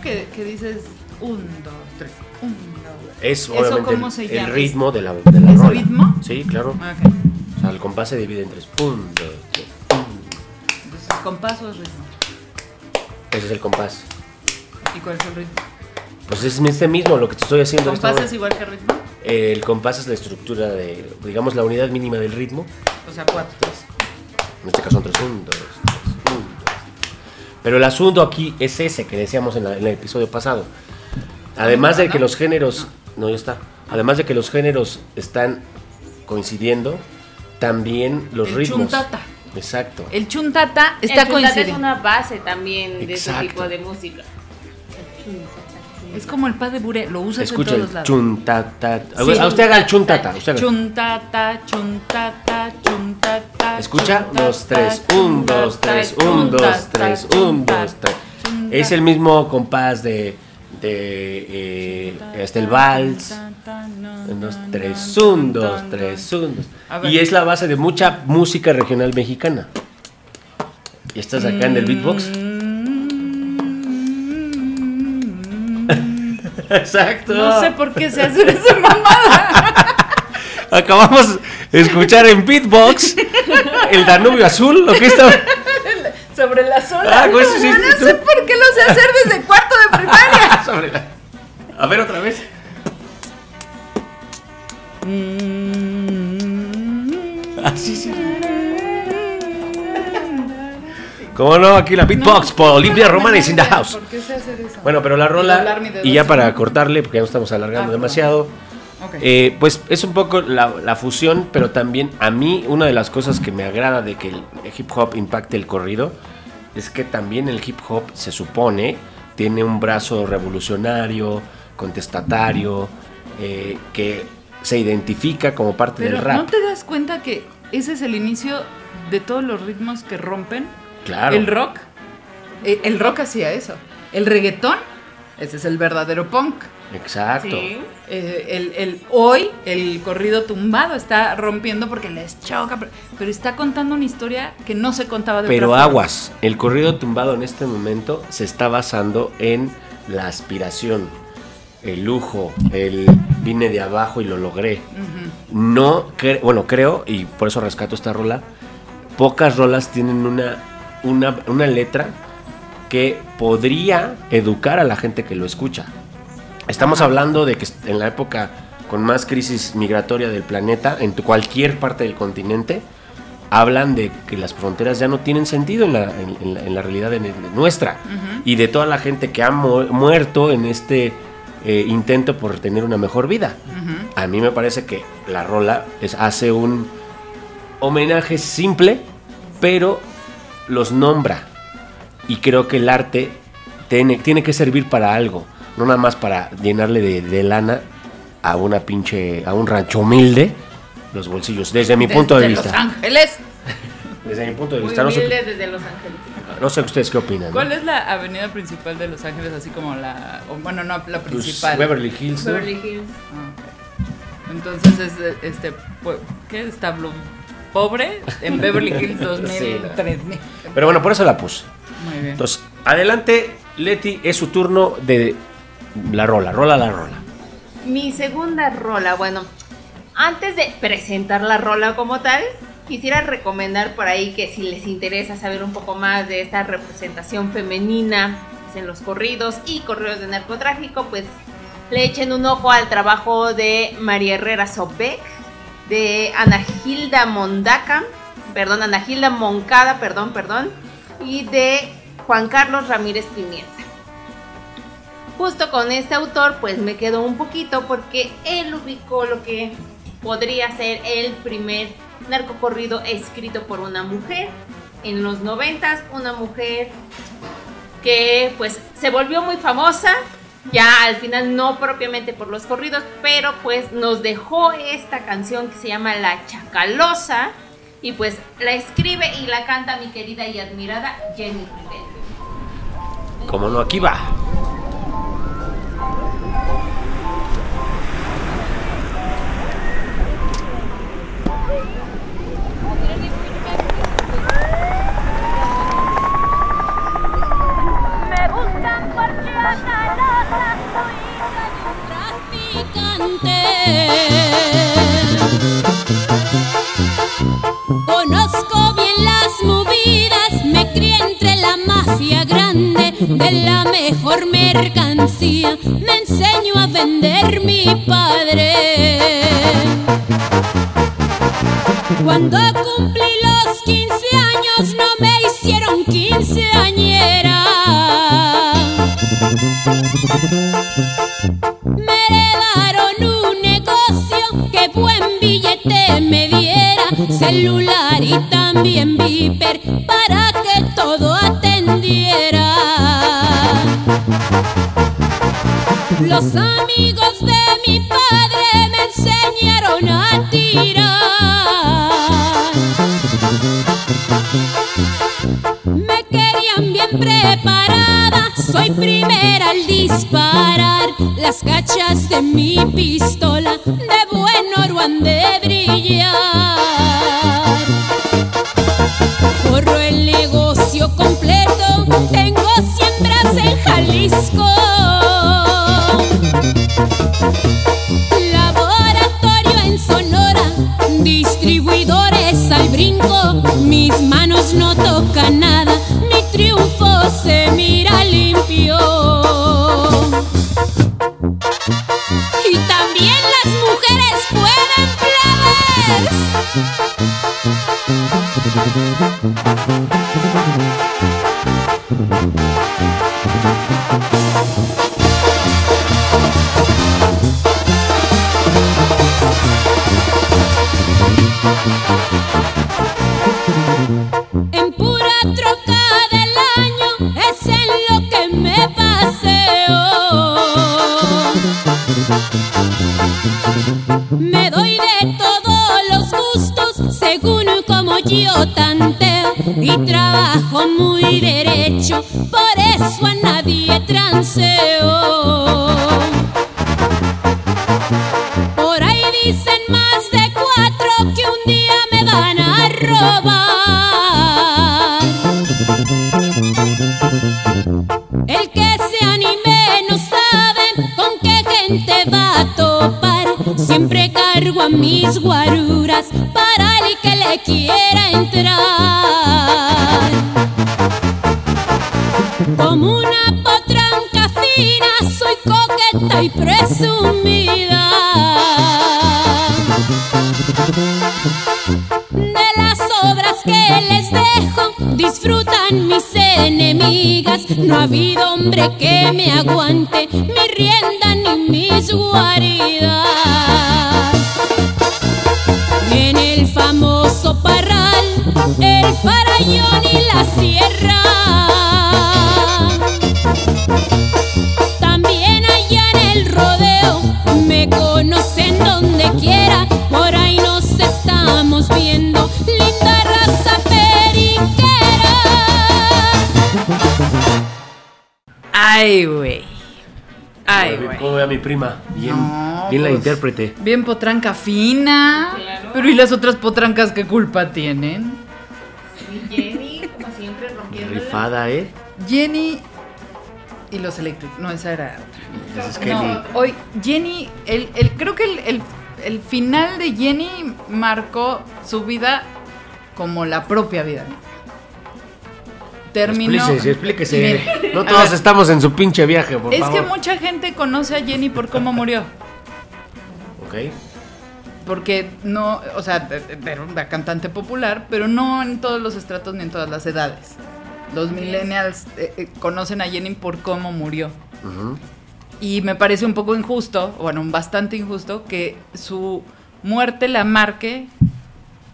eso que, que dices un, dos, tres, un, dos? Es ¿Eso obviamente el, el ritmo de la, de la ¿Es rola. ritmo? Sí, claro. Ok. O sea, el compás se divide en tres. Un, dos, tres. Entonces, compás o es ritmo. Ese es el compás. ¿Y cuál es el ritmo? Pues es este mismo lo que te estoy haciendo. esta ¿Compás es igual que ritmo? El compás es la estructura de, digamos, la unidad mínima del ritmo. O sea, cuatro. En este caso son tres. Un, dos, tres. Pero el asunto aquí es ese que decíamos en, la- en el episodio pasado. Además de que los géneros. No, ya está. Además de que los géneros están coincidiendo, también los El ritmos. chuntata. Exacto. El chuntata El está chuntata es coincidiendo. una base también de ese tipo de música. Es como el pas de buré, lo usas Escucha en el todos lados. chuntata. Sí. A usted haga el chuntata. Usted haga. Chuntata, chuntata, chuntata. Escucha, chuntata, dos, tres, un, dos, tres, un, dos, chuntata, tres, un, dos, tres. chuntata, Es el mismo compás de, de eh, este el vals. Un, dos, tres, un, dos, tres, un, dos. A ver. Y es la base de mucha música regional mexicana. Y estás acá en el beatbox. Exacto. No sé por qué se hace esa mamada. Acabamos de escuchar en beatbox el Danubio Azul, lo que está. Sobre las olas. Ah, pues, sí, no sé por qué lo sé hacer desde cuarto de primaria. sobre la- A ver otra vez. Ah, sí. ¿Cómo no? Aquí la beatbox por Olivia Romanes in the house. ¿Por qué sé hacer eso? Bueno, pero la rola, y ya así. para cortarle, porque ya no estamos alargando Ah, demasiado, Ok. eh, pues es un poco la, la fusión, pero también a mí una de las cosas que me agrada de que el hip hop impacte el corrido es que también el hip hop se supone tiene un brazo revolucionario, contestatario, eh, que se identifica como parte Pero del rap. ¿no te das cuenta que ese es el inicio de todos los ritmos que rompen? Claro. El rock. eh, El rock hacía eso. El reggaetón, ese es el verdadero punk. Exacto. Sí. Eh, el, el- hoy el corrido tumbado está rompiendo porque les choca, pero, pero está contando una historia que no se contaba de Pero otra forma. aguas, el corrido tumbado en este momento se está basando en la aspiración, el lujo, el vine de abajo y lo logré. No, cre- bueno, creo, y por eso rescato esta rola, pocas rolas tienen una, una, una letra que podría educar a la gente que lo escucha. Estamos hablando de que en la época con más crisis migratoria del planeta, en cualquier parte del continente, hablan de que las fronteras ya no tienen sentido en la, en- en la- en la realidad nuestra y de toda la gente que ha mu- muerto en este eh, intento por tener una mejor vida. A mí me parece que la rola es, hace un homenaje simple, pero los nombra. Y creo que el arte tiene, tiene que servir para algo, no nada más para llenarle de, de lana a una pinche, a un rancho humilde los bolsillos, desde mi punto de Desde vista. Los Ángeles. Desde mi punto de Muy vista, no sé, humilde desde Los Ángeles. no sé ustedes qué opinan. ¿no? ¿Cuál es la avenida principal de Los Ángeles? Así como la. o, bueno, no, la Pues, principal. Beverly Hills. ¿no? Beverly Hills. Ah, ok. Entonces es este. pues, ¿Qué? ¿Establo pobre? En Beverly Hills 2000, Sí. 3000. Pero bueno, por eso la puse. Muy bien. Entonces, adelante, Leti, es su turno de la rola, rola la rola. Mi segunda rola, bueno, antes de presentar la rola como tal, quisiera recomendar por ahí que si les interesa saber un poco más de esta representación femenina en los corridos y corridos de narcotráfico, pues le echen un ojo al trabajo de María Herrera Sobek, de Ana Gilda Mondaca, perdón, Ana Gilda Moncada, perdón, perdón, y de Juan Carlos Ramírez Pimienta justo con este autor pues me quedo un poquito porque él ubicó lo que podría ser el primer narcocorrido escrito por una mujer en los noventas, una mujer que pues se volvió muy famosa, ya al final no propiamente por los corridos, pero pues nos dejó esta canción que se llama La Chacalosa y pues la escribe y la canta mi querida y admirada Jenny Rivera. Como no, aquí va. Me enseñó a vender mi padre. Cuando cumplí los 15 años no me hicieron quinceañera. Me heredaron un negocio que buen billete me diera, celular y también viper para que todo atendiera. Los amigos de mi padre me enseñaron a tirar. Me querían bien preparada, soy primera al disparar. Las cachas de mi pistola de buen oro han de brillar. Corro el negocio completo, tengo siembras en Jalisco. Mis manos no tocan nada, mi triunfo se mira limpio. Y también las mujeres pueden plebes. Por eso a nadie transeo. No ha habido hombre que me aguante mi prima? Bien, No, bien la pues, intérprete. Bien potranca fina. Pero ¿y las otras potrancas qué culpa tienen? Y Jenny, como siempre, rompiendo. Rifada, ¿eh? Jenny y los Electric. No, esa era otra. Esa es Kelly. No, hoy Jenny, el, el- creo que el, el- el final de Jenny marcó su vida como la propia vida. Terminó. Explíquese, explíquese. No todos ver, estamos en su pinche viaje, por Es favor. que mucha gente conoce a Jenny por cómo murió. Ok. Porque no, o sea, era una cantante popular, pero no en todos los estratos ni en todas las edades. Los millennials eh, eh, conocen a Jenny por cómo murió. Y me parece un poco injusto, bueno, bastante injusto, que su muerte la marque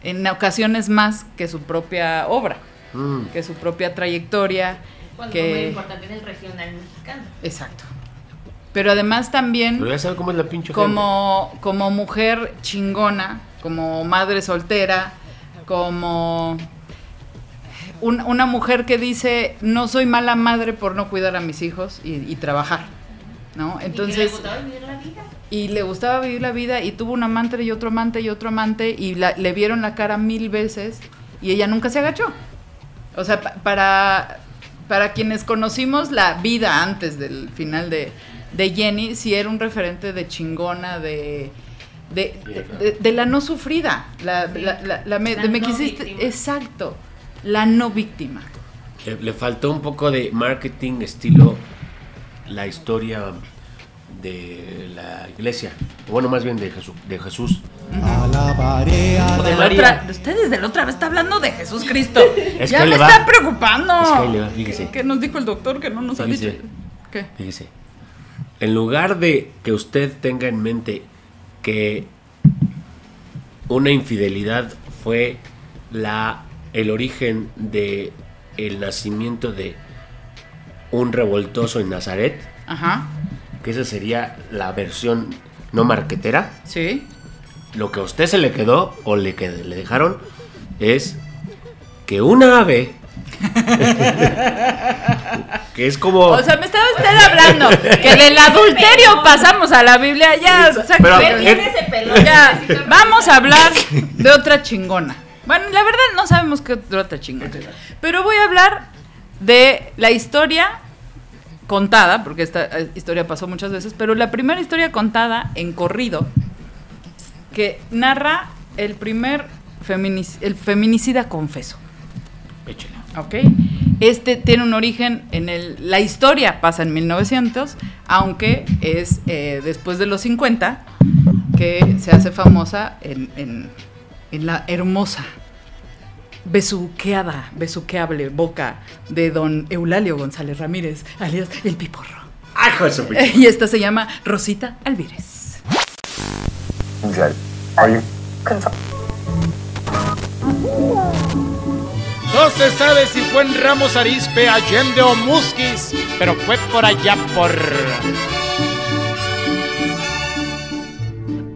en ocasiones más que su propia obra, Mm. que su propia trayectoria. Cuando fue muy que... importante en el regional mexicano. Exacto. Pero además también Pero ya sabe cómo es la pinche como, como mujer chingona, como madre soltera, como un- una mujer que dice, no soy mala madre por no cuidar a mis hijos y, y trabajar, ¿no? Entonces, ¿Y que le gustaba vivir la vida? y le gustaba vivir la vida y tuvo un amante y otro amante y otro amante y la- le vieron la cara mil veces y ella nunca se agachó. O sea, pa- para, para quienes conocimos la vida antes del final de, de Jenny, sí era un referente de chingona, de, de, de- de- de la no sufrida. La, Sí. la- la- la me, La de me no quisiste- víctima. exacto, la no víctima. Le, le faltó un poco de marketing estilo la historia de la iglesia. Bueno, más bien de Jesús. De Jesús. María. otra- usted desde la otra vez está hablando de Jesús Cristo. Es ya que me le va. está preocupando. Es que le va, fíjese. ¿Qué nos dijo el doctor que no nos ha Fíjese. dicho? ¿Qué? Fíjese. En lugar de que usted tenga en mente que una infidelidad fue la el origen de el nacimiento de un revoltoso en Nazaret, Ajá. que esa sería la versión no marquetera, Sí. Lo que a usted se le quedó o le, que- le dejaron es que una ave que es como O sea, me estaba usted hablando que del adulterio pasamos a la Biblia. Ya, o sea, Pero, que- Tiene ese pelón. ya, vamos a hablar de otra chingona. Bueno, la verdad no sabemos qué otra chingona. Pero voy a hablar de la historia contada, porque esta eh, historia pasó muchas veces, pero la primera historia contada en corrido que narra el primer feminic- el feminicida confeso. Échela. ¿ok? Este tiene un origen en el... La historia pasa en 1900, aunque es eh, después de los 50 que se hace famosa en, en- en la hermosa, besuqueada, besuqueable boca de don Eulalio González Ramírez, alias El Piporro. ¡Ay, hijo de su pinche- Y esta se llama Rosita Alvírez. No se sabe si fue en Ramos Arizpe, Allende o Musquis, pero fue por allá por...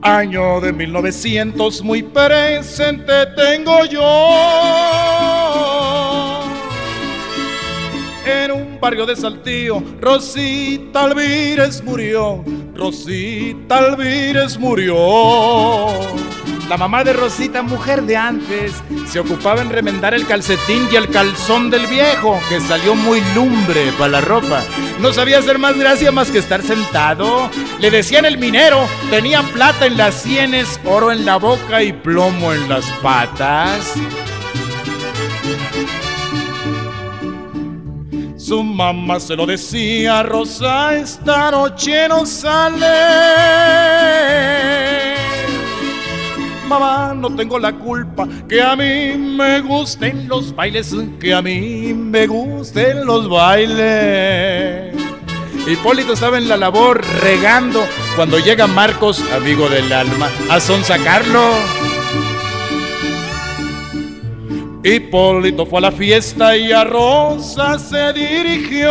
Año de 1900 muy presente tengo yo. En un barrio de Saltillo, Rosita Alvírez murió. Rosita Alvírez murió. La mamá de Rosita, mujer de antes, se ocupaba en remendar el calcetín y el calzón del viejo, que salió muy lumbre para la ropa. No sabía hacer más gracia más que estar sentado. Le decían el minero, tenía plata en las sienes, oro en la boca y plomo en las patas. Su mamá se lo decía, Rosa, esta noche no sale. mamá, no tengo la culpa que a mí me gusten los bailes, que a mí me gusten los bailes. Hipólito estaba en la labor regando cuando llega Marcos, amigo del alma, a sonsacarlo. Hipólito fue a la fiesta y a Rosa se dirigió.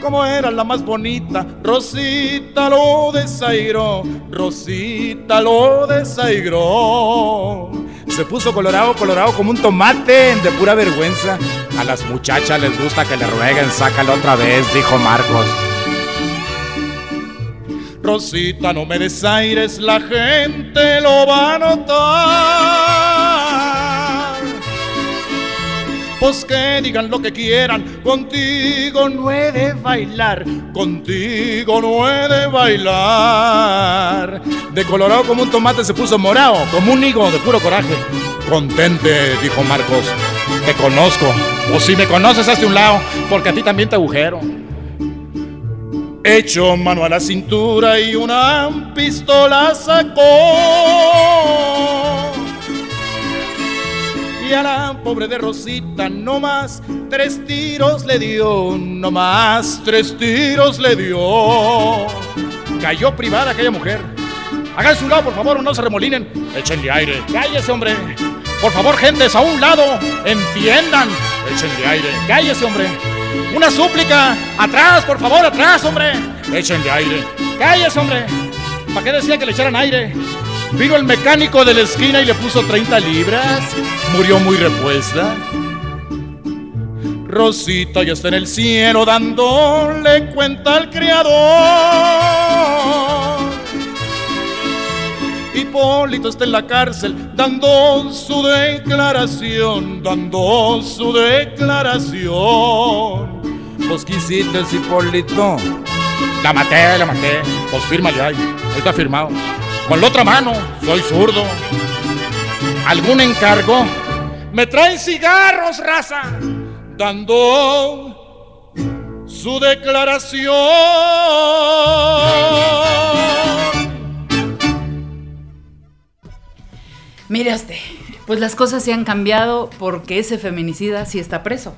Como era la más bonita, Rosita lo desairó, Rosita lo desairó. Se puso colorado, colorado como un tomate, de pura vergüenza. A las muchachas les gusta que le rueguen, sácalo otra vez, dijo Marcos. Rosita, no me desaires, la gente lo va a notar. Pues que digan lo que quieran, contigo no he de bailar, contigo no he de bailar. De colorado como un tomate se puso morado, como un higo de puro coraje. Contente, dijo Marcos, te conozco. O si me conoces, hazte un lado, porque a ti también te agujero. Echó mano a la cintura y una pistola sacó. Y a la pobre de Rosita no más tres tiros le dio, no más tres tiros le dio. Cayó privada aquella mujer. Hagan su lado, por favor, no se remolinen. Échenle aire. Cállese, hombre. Por favor, gentes, a un lado. Entiendan. Échenle aire. Cállese, hombre. Una súplica. Atrás, por favor, atrás, hombre. Échenle aire. Cállese, hombre. ¿Para qué decía que le echaran aire? Vino el mecánico de la esquina y le puso 30 libras. Murió muy repuesta. Rosita ya está en el cielo dándole cuenta al criador. Hipólito está en la cárcel dando su declaración, dando su declaración. Pues qué hiciste, Hipólito. La maté, la maté. Pues fírmale ahí. Ahí está firmado. Con la otra mano, soy zurdo. ¿Algún encargo? Me traen cigarros, raza. Dando su declaración. Mire usted, pues las cosas se han cambiado porque ese feminicida sí está preso.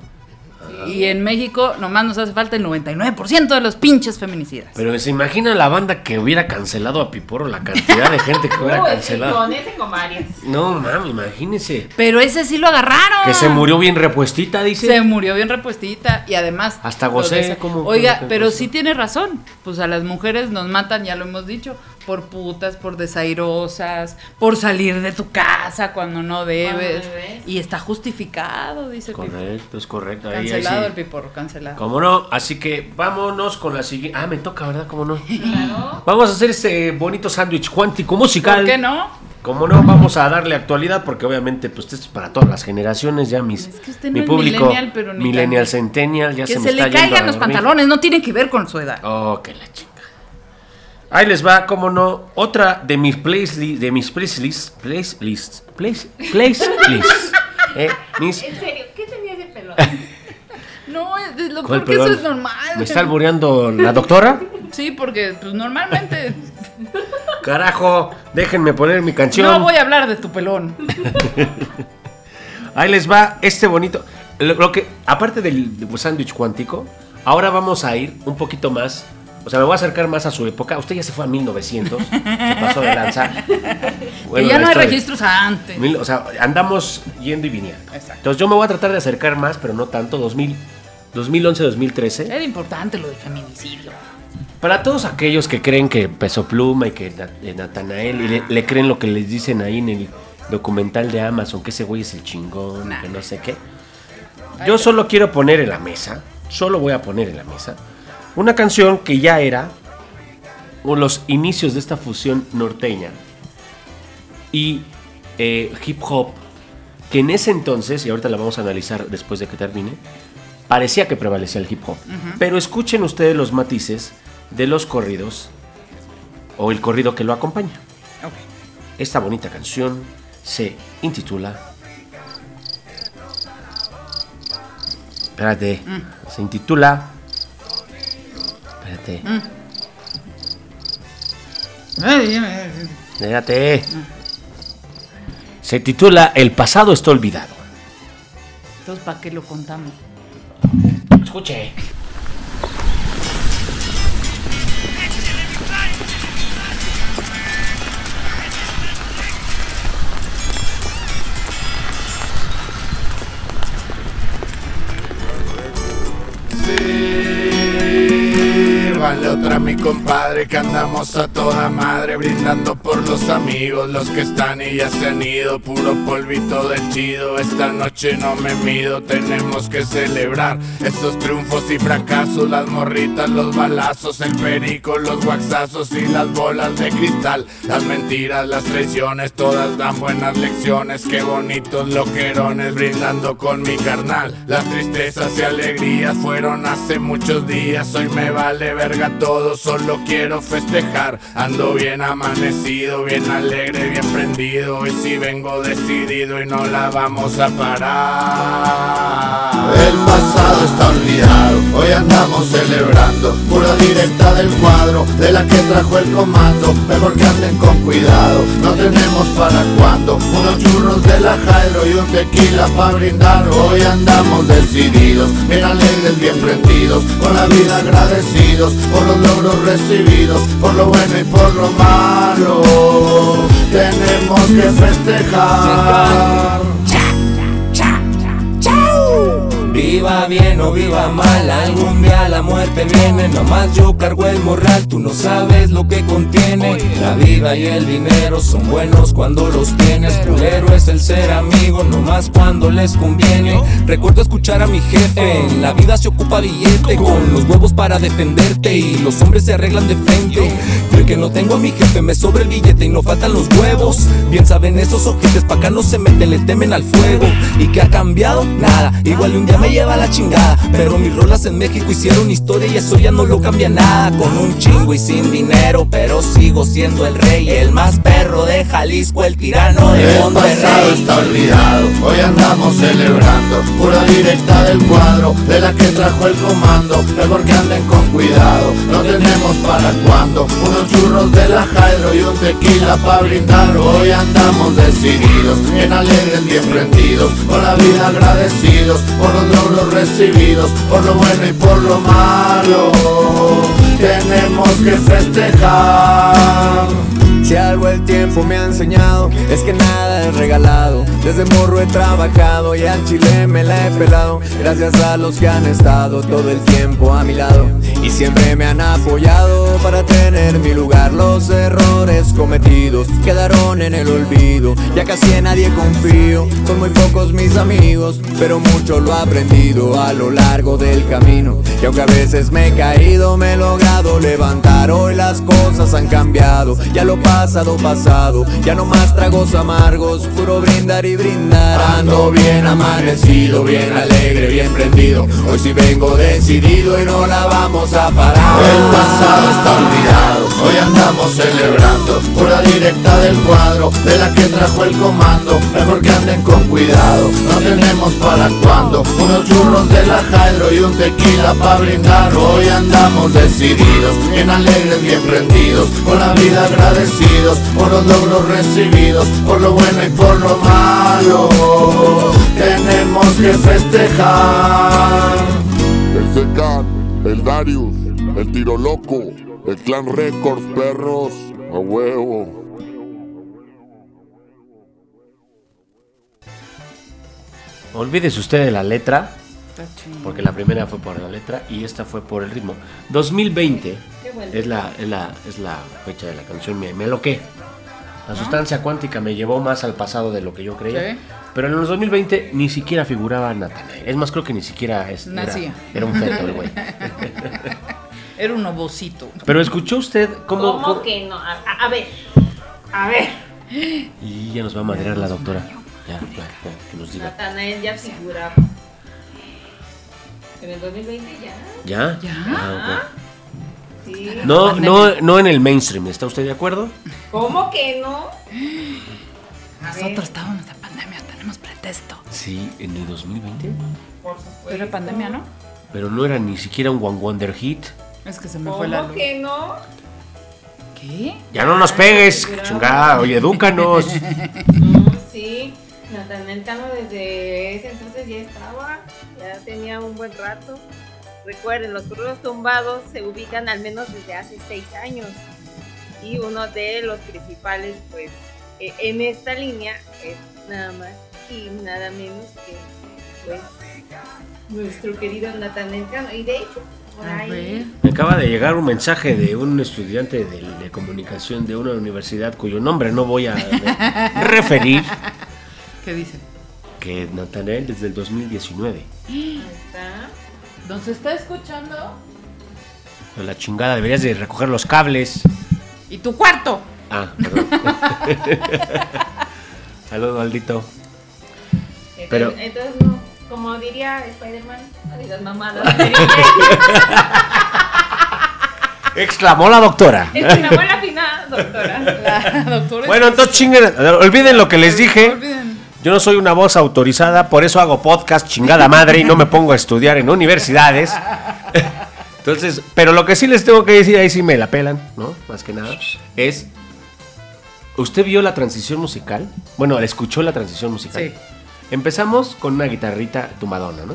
Y en México nomás nos hace falta el 99% de los pinches feminicidas. Pero se imagina la banda que hubiera cancelado a Piporo, la cantidad de gente que hubiera cancelado. Con ese con varias. No, mami, imagínese. Pero ese sí lo agarraron. Que se murió bien repuestita, dice. Se murió bien repuestita y además... Hasta gocé, desa- ¿cómo- Oiga, pero sí tiene razón. Pues a las mujeres nos matan, ya lo hemos dicho, por putas, por desairosas, por salir de tu casa cuando no debes. debes. Y está justificado, dice Pipo. Correcto, es correcto. Ahí, ahí Cancelado sí. el piporro, cancelado. ¿Cómo no? Así que vámonos con la siguiente. Ah, me toca, ¿verdad? ¿Cómo no? Vamos a hacer este bonito sándwich cuántico musical. ¿Por qué no? Como no, vamos a darle actualidad porque obviamente pues esto es para todas las generaciones, ya mis Es que usted no mi es público millennial, pero ni millennial, centennial, ya que se se, me está le yendo a caigan los dormir. pantalones, no tiene que ver con su edad. Oh, que la. Ahí les va, como no, otra de mis playlists, de mis playlists, playlists, place- playlists. eh, mis, En serio, ¿qué tenía de pelo? No, es, es lo ¿Cuál, porque eso es normal. ¿Me está albureando la doctora? Sí, porque pues normalmente Carajo, déjenme poner mi canción. no voy a hablar de tu pelón. Ahí les va este bonito. Lo, lo que, aparte del sándwich cuántico, ahora vamos a ir un poquito más. O sea, me voy a acercar más a su época. Usted ya se fue a 1900. se pasó de lanza. Bueno, que ya no hay registros antes. mil- o sea, andamos yendo y viniendo. Exacto. Entonces yo me voy a tratar de acercar más, pero no tanto. 2000, 2011-2013. Era importante lo del feminicidio. Para todos aquellos que creen que Peso Pluma y que eh, Natanael y le, le creen lo que les dicen ahí en el documental de Amazon, que ese güey es el chingón, Nah. que no sé qué. Yo solo quiero poner en la mesa, solo voy a poner en la mesa, una canción que ya era los inicios de esta fusión norteña y eh, hip hop, que en ese entonces, y ahorita la vamos a analizar después de que termine, parecía que prevalecía el hip hop. Pero escuchen ustedes los matices de los corridos o el corrido que lo acompaña. Esta bonita canción se intitula. Espérate. Se intitula. Espérate. Déjate. Se titula El pasado está olvidado. Entonces, ¿para qué lo contamos? Escuche. Vale otra mi compadre que andamos a toda madre brindando por los amigos, los que están y ya se han ido, puro polvito del chido, esta noche no me mido, tenemos que celebrar esos triunfos y fracasos, las morritas, los balazos, el perico, los guaxazos y las bolas de cristal, las mentiras, las traiciones, todas dan buenas lecciones, qué bonitos loquerones brindando con mi carnal, las tristezas y alegrías fueron hace muchos días, hoy me vale todo, solo quiero festejar. Ando bien amanecido, bien alegre, bien prendido. Y si vengo decidido y no la vamos a parar. El pasado está olvidado, hoy andamos celebrando. Pura directa del cuadro, de la que trajo el comando. Mejor que anden con cuidado, no tenemos para cuando. Unos churros de la Jairo y un tequila para brindar. Hoy andamos decididos, bien alegres, bien prendidos. Con la vida agradecidos por los logros recibidos, por lo bueno y por lo malo. Tenemos que festejar. Viva bien o viva mal, algún día la muerte viene. Nomás yo cargo el morral, tú no sabes lo que contiene. La vida y el dinero son buenos cuando los tienes. Culero es el ser amigo, nomás cuando les conviene. Recuerdo escuchar a mi jefe, en la vida se ocupa billete. Con los huevos para defenderte y los hombres se arreglan de frente. Creo que no tengo a mi jefe, me sobra el billete y no faltan los huevos. Bien saben esos ojetes, pa' acá no se meten, le temen al fuego. ¿Y qué ha cambiado? Nada, igual un día me lleva la chingada. Pero mis rolas en México hicieron historia y eso ya no lo cambia nada. Con un chingo y sin dinero, pero sigo siendo el rey, el más perro de Jalisco, el tirano de El pasado está olvidado, hoy andamos celebrando. Pura directa del cuadro, de la que trajo el comando. Mejor que anden con cuidado, no tenemos para cuando Unos churros de la Jairo y un tequila pa' brindar. Hoy andamos decididos, bien alegres, bien prendidos. Con la vida agradecidos, por los logros recibidos Por lo bueno y por lo malo Tenemos que festejar Si algo el tiempo me ha enseñado es que nada es regalado. Desde morro he trabajado y al chile me la he pelado. Gracias a los que han estado todo el tiempo a mi lado y siempre me han apoyado para tener mi lugar. Los errores cometidos quedaron en el olvido. Ya casi en nadie confío, son muy pocos mis amigos, pero mucho lo he aprendido a lo largo del camino. Y aunque a veces me he caído, me he logrado levantar. Hoy las cosas han cambiado, ya lo pasado, pasado. Ya no más tragos amargos, puro brindar y brindar. Ando bien amanecido, bien alegre, bien prendido. Hoy sí vengo decidido y no la vamos a parar. El pasado está olvidado, hoy andamos celebrando. Pura directa del cuadro, de la que trajo el comando. Mejor que anden con cuidado, no tenemos para cuando. Unos churros de la Jairo y un tequila pa' brindar. Hoy andamos decididos, bien alegres, bien prendidos. Con la vida por los logros recibidos, por lo bueno y por lo malo. Tenemos que festejar. El Secan, el Darius, el Tiro Loco, el Clan Records, perros, a huevo. Olvídese usted de la letra, porque la primera fue por la letra y esta fue por el ritmo. 2020 Es la, es la, es la fecha de la canción, me, me loqué. La sustancia cuántica me llevó más al pasado de lo que yo creía. Sí. Pero en los 2020 ni siquiera figuraba Natanael. Es más, creo que ni siquiera es, era, un feto el güey. Era un ovocito. Pero escuchó usted cómo... ¿Cómo cómo- que no? A, ver, a ver. Y ya nos va a madrear la doctora. Ya, ya, ya, que nos diga. Natanael ya figuraba. En el 2020 ya. ¿Ya? ¿Ya? Ah, Sí. No, no, no en el mainstream, ¿está usted de acuerdo? ¿Cómo que no? Nosotros estábamos en pandemia, tenemos pretexto. Sí, en el 2020. Por supuesto. Era pandemia, ¿no? Pero no era ni siquiera un One Wonder Hit. Es que se me fue la ¿Cómo que no? ¿Qué? Ya no nos pegues, chingada, oye, edúcanos. Sí, Natanael Cano desde ese entonces ya estaba, ya tenía un buen rato. Recuerden, los corridos tumbados se ubican al menos desde hace seis años. Y uno de los principales, pues, eh, en esta línea es nada más y nada menos que, pues, nuestro querido Natanael Cano. Y de hecho, por ahí. Me acaba de llegar un mensaje de un estudiante de, de comunicación de una universidad cuyo nombre no voy a referir, ¿Qué dice? que Natanael desde el 2019. está. ¿Nos está escuchando? A La chingada, deberías de recoger los cables. ¿Y tu cuarto? Ah, perdón. Saludos, maldito. Entonces, Pero- entonces no, como diría Spider-Man, no digas mamadas. Exclamó la doctora. Exclamó la fina doctora. La doctora. Bueno, entonces chinguen, olviden lo que les dije. Olviden. Yo no soy una voz autorizada, por eso hago podcast chingada madre y no me pongo a estudiar en universidades. Entonces, pero lo que sí les tengo que decir, ahí sí me la pelan, ¿no? Más que nada, es, ¿usted vio la transición musical? Bueno, escuchó la transición musical. Sí. Empezamos con una guitarrita tumbadona, ¿no?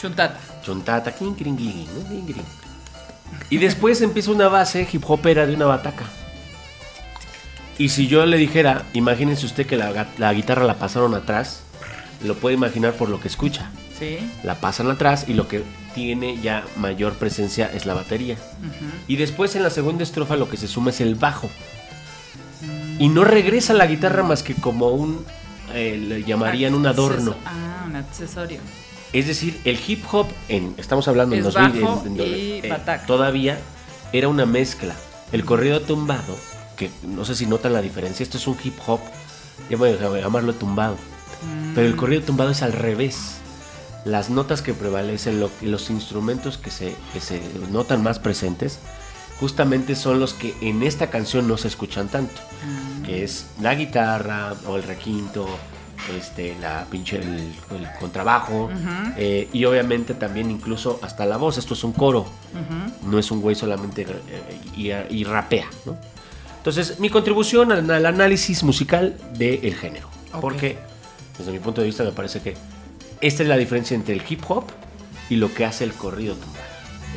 Chuntata. Chontata, clink, clink, clink, ¿no? Y después empieza una base hip hopera de una bataca. Y si yo le dijera, imagínense usted que la, guitarra la pasaron atrás, lo puede imaginar por lo que escucha. Sí. La pasan atrás y lo que tiene ya mayor presencia es la batería. Y después en la segunda estrofa lo que se suma es el bajo. Y no regresa la guitarra más que como un, eh, le llamarían un adorno. Ah, un accesorio. Es decir, el hip hop, en, estamos hablando en 2000, bajo en- en- y eh, todavía era una mezcla. El corrido tumbado, que no sé si notan la diferencia, esto es un hip hop, ya voy a llamarlo tumbado. Pero el corrido tumbado es al revés. Las notas que prevalecen, lo- los instrumentos que se, que se notan más presentes, justamente son los que en esta canción no se escuchan tanto. Que es la guitarra o el requinto, este, la pinche, el, el contrabajo. Eh, y obviamente también incluso hasta la voz. Esto es un coro. No es un güey solamente eh, y, y rapea, ¿no? Entonces, mi contribución al, al análisis musical del género. Ok. Porque, desde mi punto de vista, me parece que esta es la diferencia entre el hip hop y lo que hace el corrido tumbado.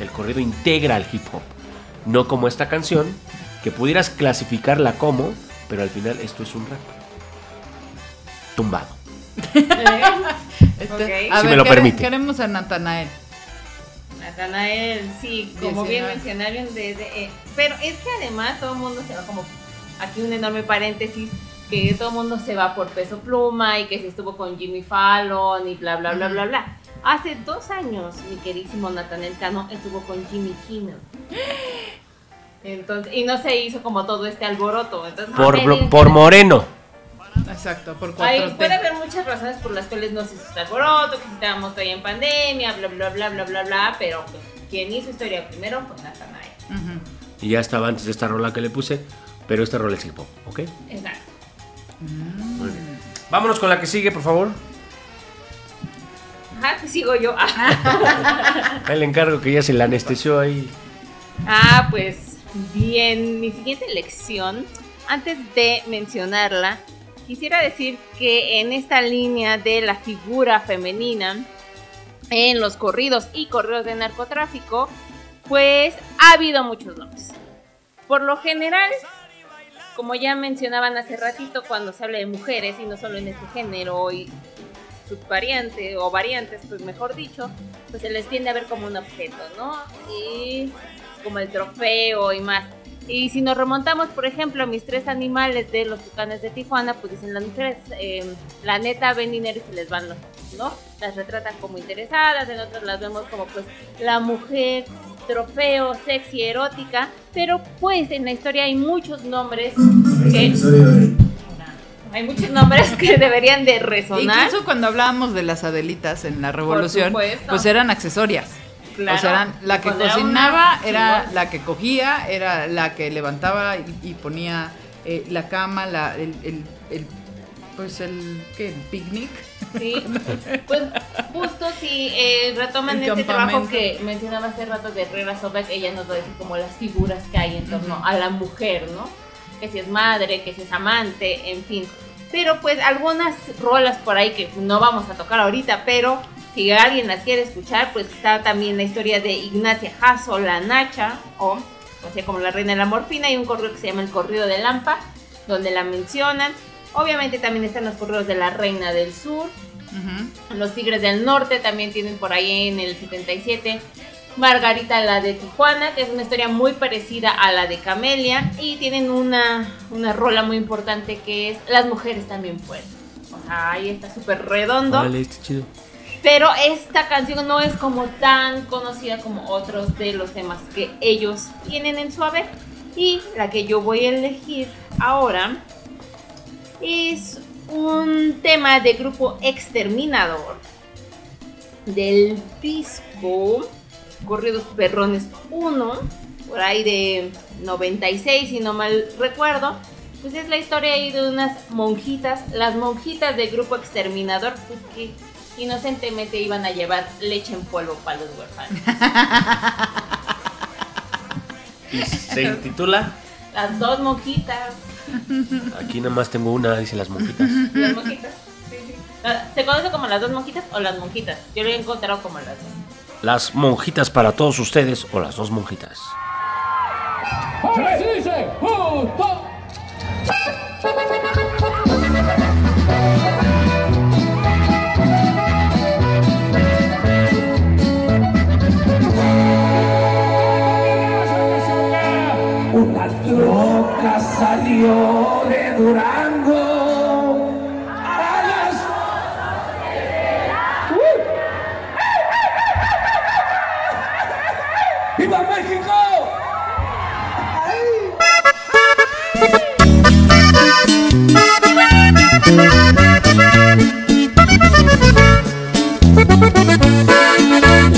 El corrido integra al hip hop. No como esta canción, que pudieras clasificarla como, pero al final esto es un rap. Tumbado. Este, Si ver, me lo permite. queremos a Natanael. Natanael, sí, como bien mencionaron desde... eh, pero es que además todo el mundo se va como... Aquí un enorme paréntesis, que todo el mundo se va por peso pluma y que se estuvo con Jimmy Fallon y bla, bla, bla, bla, bla. Hace dos años, mi queridísimo Natanael Cano estuvo con Jimmy Kimmel. Entonces, y no se hizo como todo este alboroto. Entonces, Por, por moreno. Exacto, por Hay- 4T. puede haber muchas razones por las cuales no se hizo este alboroto, que si estábamos todavía en pandemia, bla, bla, bla, bla, bla, bla, pero pues, quien hizo historia primero fue Natanael. Ujú. Y ya estaba antes de esta rola que le puse, pero esta rola es hip hop, ¿ok? Exacto. Muy bien. Vámonos con la que sigue, por favor. Ajá, que sigo yo. Ahí le encargo que ya se la anestesió ahí. Ah, pues bien, mi siguiente lección, antes de mencionarla, quisiera decir que en esta línea de la figura femenina, en los corridos y corridos de narcotráfico, pues ha habido muchos nombres. Por lo general, como ya mencionaban hace ratito, cuando se habla de mujeres, y no solo en este género y subvariante o variantes, pues mejor dicho, pues se les tiende a ver como un objeto, ¿no? Y como el trofeo y más. Y si nos remontamos, por ejemplo, a mis tres animales de los tucanes de Tijuana, pues dicen las mujeres, eh, la neta ven dinero y se les van los ¿no? Las retratan como interesadas, en otras las vemos como pues la mujer trofeo, sexy, erótica, pero pues en la historia hay muchos nombres que... Hay muchos nombres que deberían de resonar. Incluso cuando hablábamos de las Adelitas en la revolución, pues eran accesorias. Claro. O sea, eran la que Cuando era cocinaba, una- era la que cogía, era la que levantaba y, y ponía eh, la cama, la, el, el- el- pues el, ¿qué? El picnic. Sí, pues justo si eh, retoman El este trabajo que mencionaba hace rato de Herrera Sobek, ella nos va a decir como las figuras que hay en torno a la mujer, ¿no? Que si es madre, que si es amante, en fin. Pero pues algunas rolas por ahí que no vamos a tocar ahorita, pero si alguien las quiere escuchar, pues está también la historia de Ignacia Jasso, la Nacha, o conocida como la reina de la morfina, y un correo que se llama El Corrido de Lampa, donde la mencionan. Obviamente también están los correos de la Reina del Sur, los Tigres del Norte también tienen por ahí en el 77. Margarita la de Tijuana, que es una historia muy parecida a la de Camelia. Y tienen una, una rola muy importante que es Las mujeres también pueden. O sea, ahí está súper redondo. Vale, está chido. Pero esta canción no es como tan conocida como otros de los temas que ellos tienen en su haber. Y la que yo voy a elegir ahora es un tema de grupo Exterminador del disco Corridos Perrones 1, por ahí de 96, si no mal recuerdo. Pues es la historia ahí de unas monjitas, las monjitas del grupo Exterminador, pues que inocentemente iban a llevar leche en polvo para los huérfanos. Y se intitula Las dos monjitas. Aquí nada más tengo una, dice las monjitas. Las monjitas. sí, sí. Ah, ¿Se conoce como las dos monjitas o las monjitas? Yo lo he encontrado como las dos. Las monjitas para todos ustedes o las dos monjitas. ¡Se dice! ¡Justo!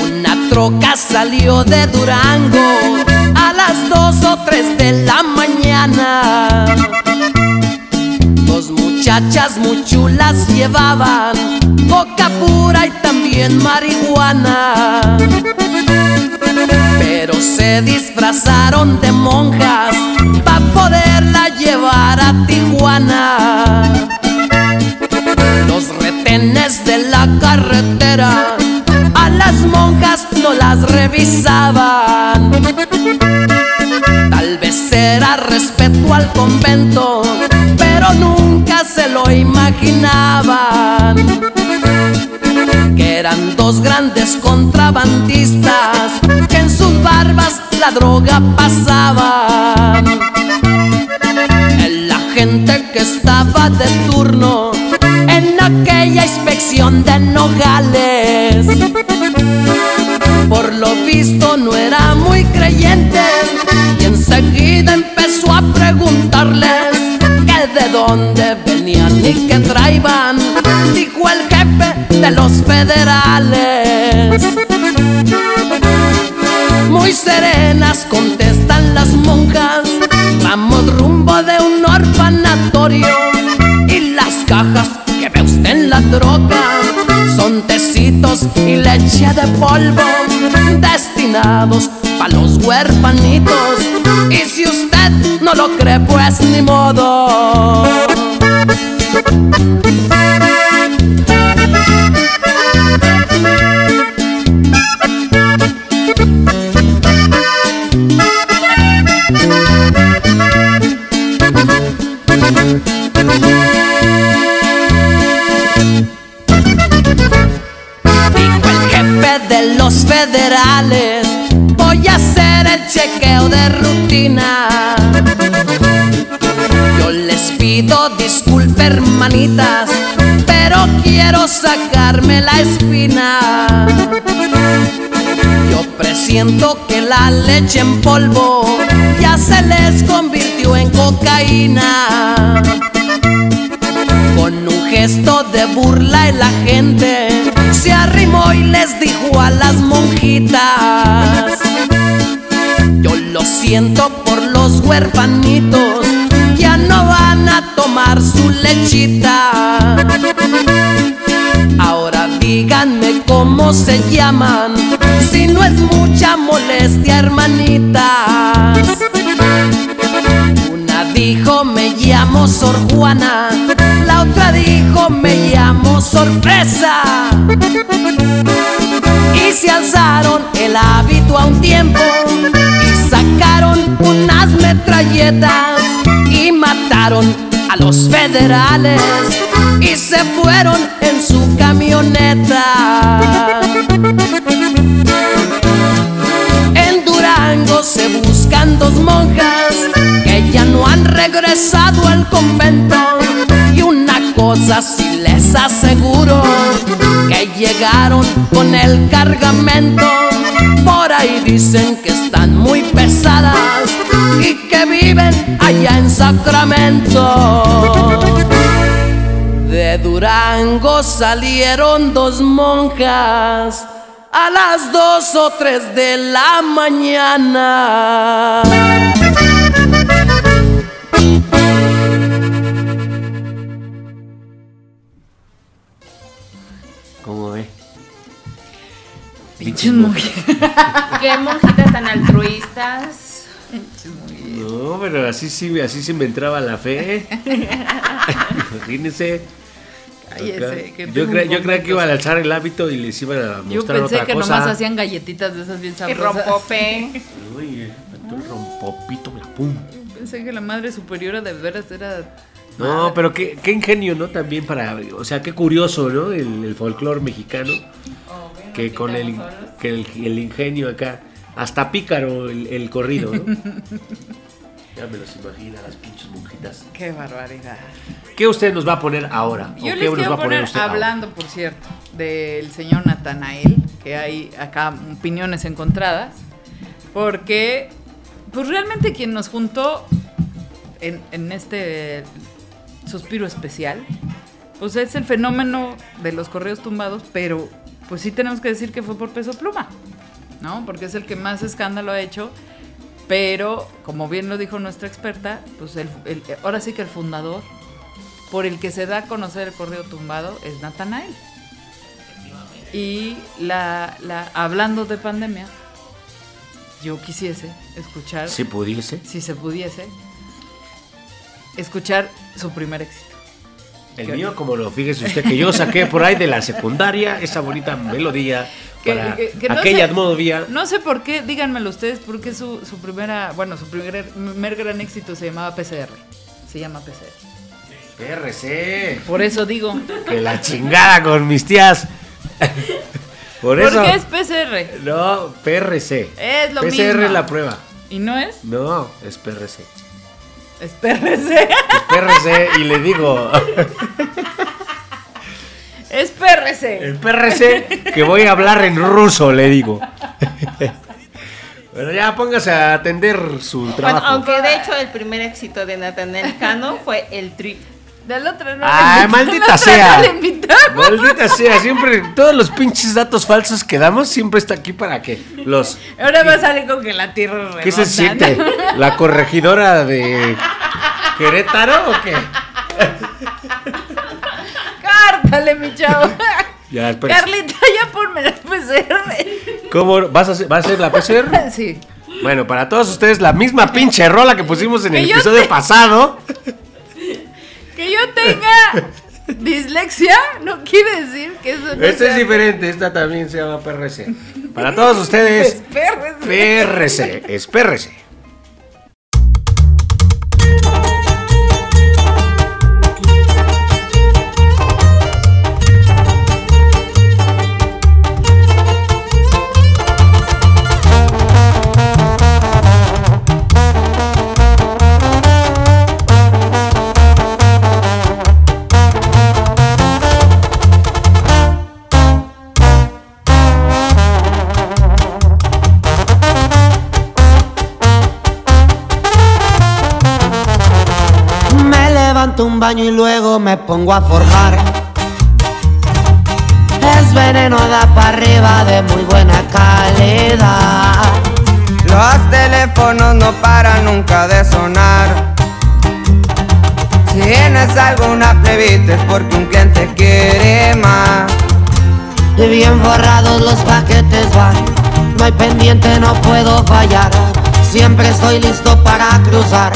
Una troca salió de Durango a las dos o tres de la mañana. Dos muchachas muy chulas llevaban coca pura y también marihuana. Pero se disfrazaron de monjas para poderla llevar a Tijuana. Los retenes de la carretera a las monjas no las revisaban. Tal vez era respeto al convento, pero nunca se lo imaginaban. Que eran dos grandes contrabandistas que en sus barbas la droga pasaban. El agente que estaba de turno en aquella inspección de Nogales. Por lo visto no era muy creyente y enseguida empezó a preguntarles que de dónde venían y qué traían, dijo el jefe de los federales. Muy serenas contestan las monjas, vamos rumbo de un orfanatorio y las cajas en la troca son tecitos y leche de polvo destinados para los huerfanitos. Y si usted no lo cree, pues ni modo. Voy a hacer el chequeo de rutina. Yo les pido disculpas, hermanitas, pero quiero sacarme la espina. Yo presiento que la leche en polvo ya se les convirtió en cocaína. Con un gesto de burla el agente se arrimó y les dijo a las monjitas Yo lo siento por los huerfanitos, ya no van a tomar su lechita. Ahora díganme cómo se llaman, si no es mucha molestia, hermanitas. Dijo me llamo Sor Juana, la otra dijo me llamo Sorpresa. Y se alzaron el hábito a un tiempo y sacaron unas metralletas y mataron a los federales y se fueron en su camioneta. En Durango se buscan dos monjas regresado al convento. Y una cosa sí les aseguro, que llegaron con el cargamento. Por ahí dicen que están muy pesadas y que viven allá en Sacramento. De Durango salieron dos monjas a las dos o tres de la mañana. Pinches monjitas. Qué monjitas tan altruistas. No, pero así sí, así sí me entraba la fe. Imagínense. Cállese, que yo un yo creía que iban a alzar el hábito y les iban a Yo mostrar pensé otra que cosa. nomás hacían galletitas de esas bien Y sabrosas. rompope. Uy, faltó el rompopito, mira, pum. Pensé que la madre superiora de veras era. No, pero qué, qué ingenio, ¿no? También para, o sea, qué curioso, ¿no? El, el folclore mexicano. Que con el, que el, el ingenio acá, hasta pícaro el, el corrido, ¿no? ya me los imagino, las pinches monjitas. Qué barbaridad. ¿Qué usted nos va a poner ahora? Yo ¿O les qué nos va a poner poner, usted ahora? hablando, por cierto, del señor Natanael, que hay acá opiniones encontradas, porque, pues realmente quien nos juntó en, en este suspiro especial, pues es el fenómeno de los correos tumbados, pero pues sí tenemos que decir que fue por peso pluma, ¿no? Porque es el que más escándalo ha hecho, pero como bien lo dijo nuestra experta, pues el- el- ahora sí que el fundador por el que se da a conocer el correo tumbado es Natanael. Y la, la, hablando de pandemia, yo quisiese escuchar, Si pudiese. si se pudiese, escuchar su primer éxito. El ¿Qué mío, como lo fíjese usted, que yo saqué por ahí de la secundaria, esa bonita melodía para que- que no aquella sé- atmósfera. No sé por qué, díganmelo ustedes, por qué su, su primera, bueno, su primer, primer gran éxito se llamaba PCR. Se llama PCR. PRC. Por eso digo. Que la chingada con mis tías. por ¿Por eso. qué es PCR? No, PRC. Es lo PCR mismo. es la prueba. ¿Y no es? No, es PRC. Es PRC. Es PRC y le digo, Es PRC. el PRC que voy a hablar en ruso, le digo. Bueno, ya póngase a atender su Bueno, trabajo. aunque de hecho el primer éxito de Nathaniel Cano fue el trip. Del otro no invitamos, maldita sea. no. Maldita sea, siempre, todos los pinches datos falsos que damos siempre está aquí para que los... Ahora va a salir con que la tierra es ¿Qué se siente? ¿La corregidora de Querétaro o qué? Cártale, mi chavo. Ya, espérese. Carlita, ya ponme la PCR. ¿Cómo? ¿Vas a hacer, ¿Va a hacer la PCR? Sí. Bueno, para todos ustedes, la misma pinche rola que pusimos en el episodio te- pasado. Que yo tenga dislexia no quiere decir que eso no Esta es diferente, esta también se llama PRC. Para todos ustedes. PRC, es PRC. Un baño y luego me pongo a forjar. Es veneno da para arriba de muy buena calidad. Los teléfonos no paran nunca de sonar. Si tienes alguna plebita es porque un cliente quiere más. y bien forrados los paquetes van. No hay pendiente, no puedo fallar. Siempre estoy listo para cruzar.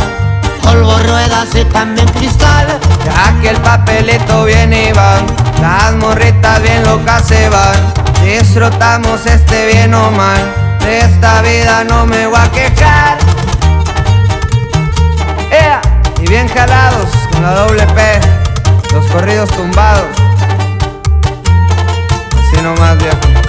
Polvo, ruedas y también cristal. Ya que el papelito viene y va, las morritas bien locas se van. Disfrutamos este bien o mal, de esta vida no me voy a quejar. ¡Ea! Y bien jalados con la doble P, los corridos tumbados. Así nomás, viejo.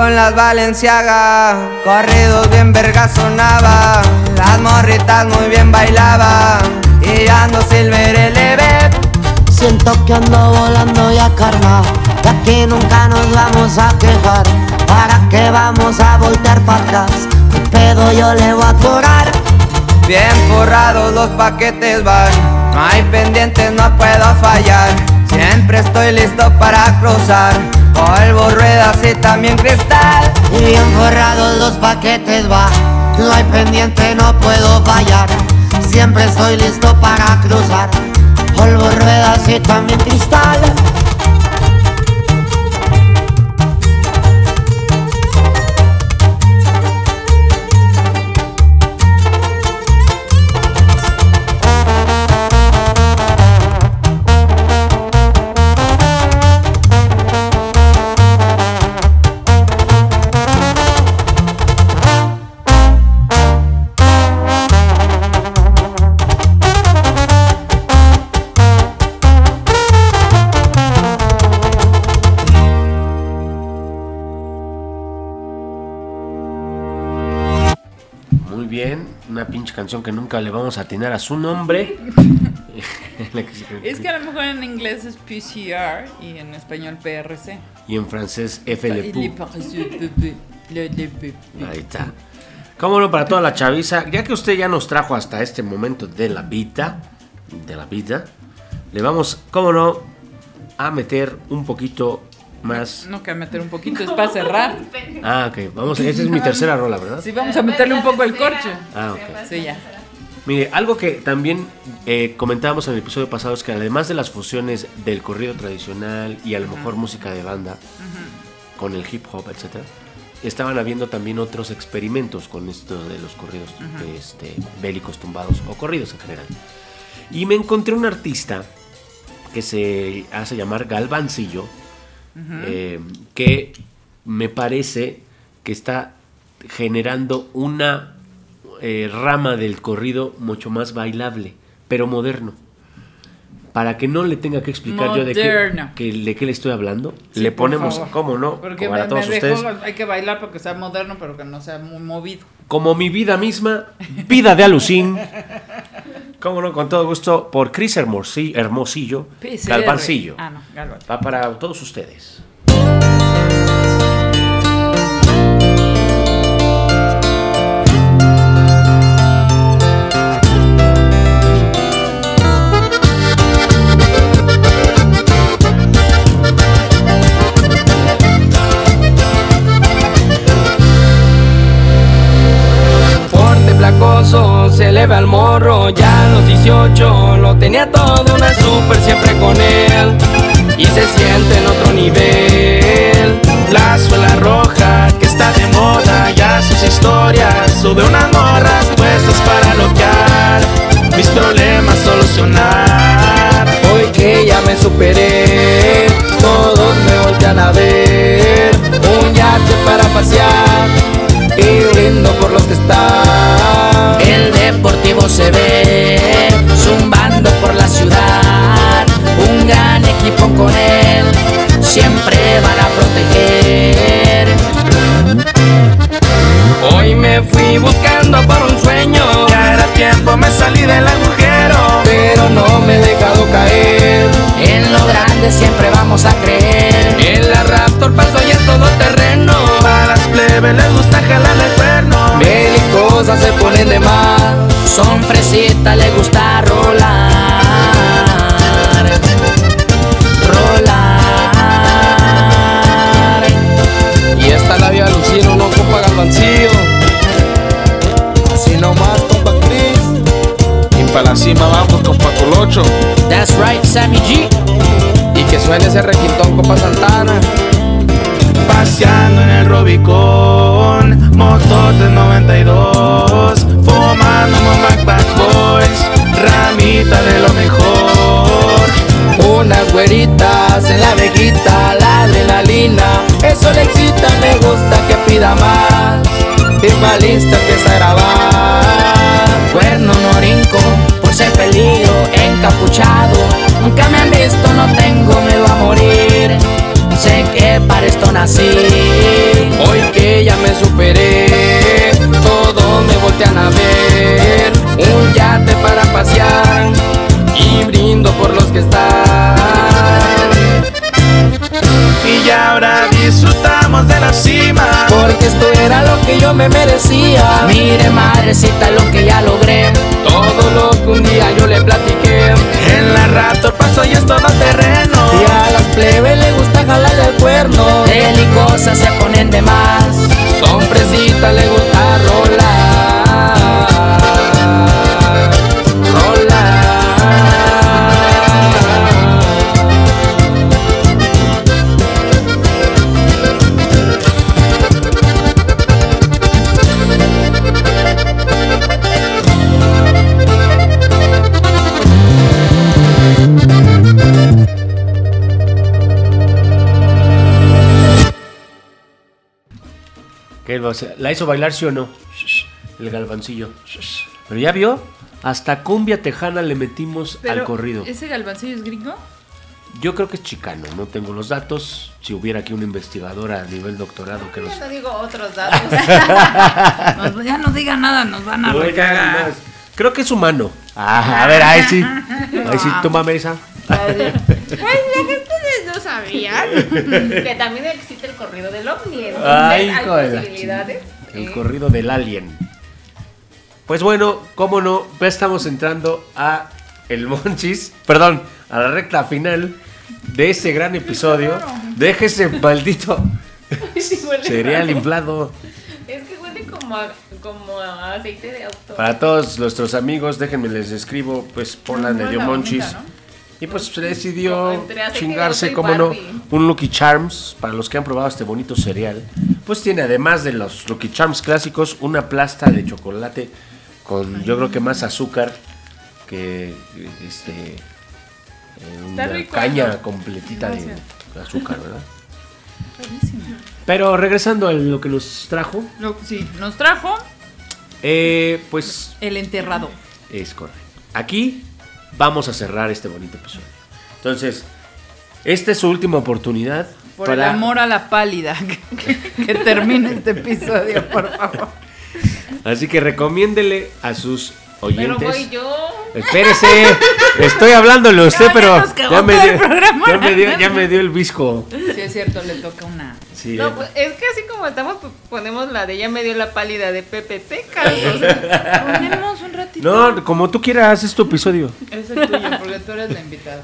Con las Valenciaga, corridos bien verga sonaba, las morritas muy bien bailaban, y ando silver eleve. Siento que ando volando ya carnal, ya que nunca nos vamos a quejar. ¿Para qué vamos a voltear para atrás? ¿Qué pedo yo le voy a atorar? Bien forrados los paquetes van, no hay pendientes, no puedo fallar. Siempre estoy listo para cruzar, polvo, ruedas y también cristal. Y bien forrados los paquetes va, no hay pendiente, no puedo fallar. Siempre estoy listo para cruzar, polvo, ruedas y también cristal. Canción que nunca le vamos a atinar a su nombre. Es que a lo mejor en inglés es PCR y en español PRC. y en francés FLP. Ahí está. Cómo no, para toda la chaviza, ya que usted ya nos trajo hasta este momento de la vida, de la vida, le vamos, cómo no, a meter un poquito más. No, que meter un poquito, es para cerrar. Ah, ok, vamos, esa es mi tercera rola, ¿verdad? Sí, vamos a meterle un poco el corcho. Ah, ok. Sí, ya. Mire, algo que también eh, comentábamos en el episodio pasado es que además de las fusiones del corrido tradicional y a lo mejor música de banda con el hip hop, etcétera, estaban habiendo también otros experimentos con esto de los corridos Ujú. este, bélicos tumbados o corridos en general. Y me encontré un artista que se hace llamar Galvancillo, eh, que me parece que está generando una eh, rama del corrido mucho más bailable, pero moderno. Para que no le tenga que explicar yo de qué, que- de qué le estoy hablando, Sí, le ponemos. ¿cómo no? Porque Para me, todos me dejó- ustedes. hay que bailar porque sea moderno, pero que no sea muy movido. Como mi vida misma, vida de alucín. ¿Cómo no? Con todo gusto, por Cris Hermosillo, Hermosillo. Galvancillo. Ah, no. Va para todos ustedes. 18 lo tenía todo una super siempre con él y se siente en otro nivel. La suela roja que está de moda, ya sus historias sube unas morras puestas para bloquear mis problemas solucionar. Hoy que ya me superé, todos me voltean a ver, un yate para pasear y brindo por los que están. Deportivo se ve zumbando por la ciudad. Un gran equipo con él siempre van a proteger. Hoy me fui buscando por un sueño, ya era tiempo, me salí del agujero, pero no me he dejado caer. En lo grande siempre vamos a creer. En la Raptor paso y es todo terreno, a las plebes les gusta jalar el. Belicosas se ponen de más. Son fresitas, le gusta rolar. Rolar. Y esta la vida lucina, un ojo para garbancillo. Así nomás, compa Cris. Y para la cima vamos, compa Colocho. That's right, Sammy G. Y que suene ese requintón, compa Santana. Paseando en el Robicón, motor de 92, fumando Mac Bad Boys, ramita de lo mejor. Unas güeritas en la vejita, la adrenalina, eso le excita, me gusta que pida más. Igualista empieza a grabar. Cuerno norinco, por ser peligro, encapuchado. Nunca me han visto, no tengo miedo a morir. Sé que para esto nací. Hoy que ya me superé, todos me voltean a ver. Un yate para pasear y brindo por los que están. Y ya ahora disfrutamos de la cima. Porque esto era lo que yo me merecía. Mire, ¿Qué, o sea, ¿La hizo bailar sí o no? El galvancillo. Pero ya vio, hasta cumbia tejana le metimos al corrido. ¿Ese galvancillo es gringo? Yo creo que es chicano, no tengo los datos. Si hubiera aquí una investigadora a nivel doctorado que nos... Ya no digo otros datos. Nos- ya no diga nada, nos van a no, Creo que es humano. Ah, a ver, ahí sí. Ahí sí, toma mesa. Pues la gente no sabía que también existe el corrido del ovni. Entonces Ay, hay posibilidades. El corrido del alien. Pues bueno, cómo no, ya estamos entrando a el Monchis, perdón, a la recta final de este gran episodio. Deje ese maldito Sí, cereal raro. inflado. Es que huele como a, como a aceite de auto. Para todos nuestros amigos, déjenme les escribo, pues Pola le dio la Monchis. bonita, ¿no? Y pues se decidió chingarse, como no, un Lucky Charms. Para los que han probado este bonito cereal, pues tiene además de los Lucky Charms clásicos, una plasta de chocolate con yo creo que más azúcar que este una rico, caña ¿no? completita de azúcar, ¿verdad? Buenísimo. Pero regresando a lo que nos trajo, Lo- sí, nos trajo eh, pues el enterrado. Es correcto. Aquí vamos a cerrar este bonito episodio. Entonces, esta es su última oportunidad Por el amor a la pálida. Que, que termine este episodio, por favor. Así que recomiéndele a sus Pero oyentes. voy yo. Espérese, estoy hablándole a usted, pero me, dio, ya, me dio, ya me dio el visco. Sí, es cierto, le toca una. Sí, No, pues es que así como estamos, pues, ponemos la de ya me dio la pálida de Pepe Pecas. o sea, Ponemos un ratito. No, como tú quieras, es tu episodio. Es el tuyo, porque tú eres la invitada.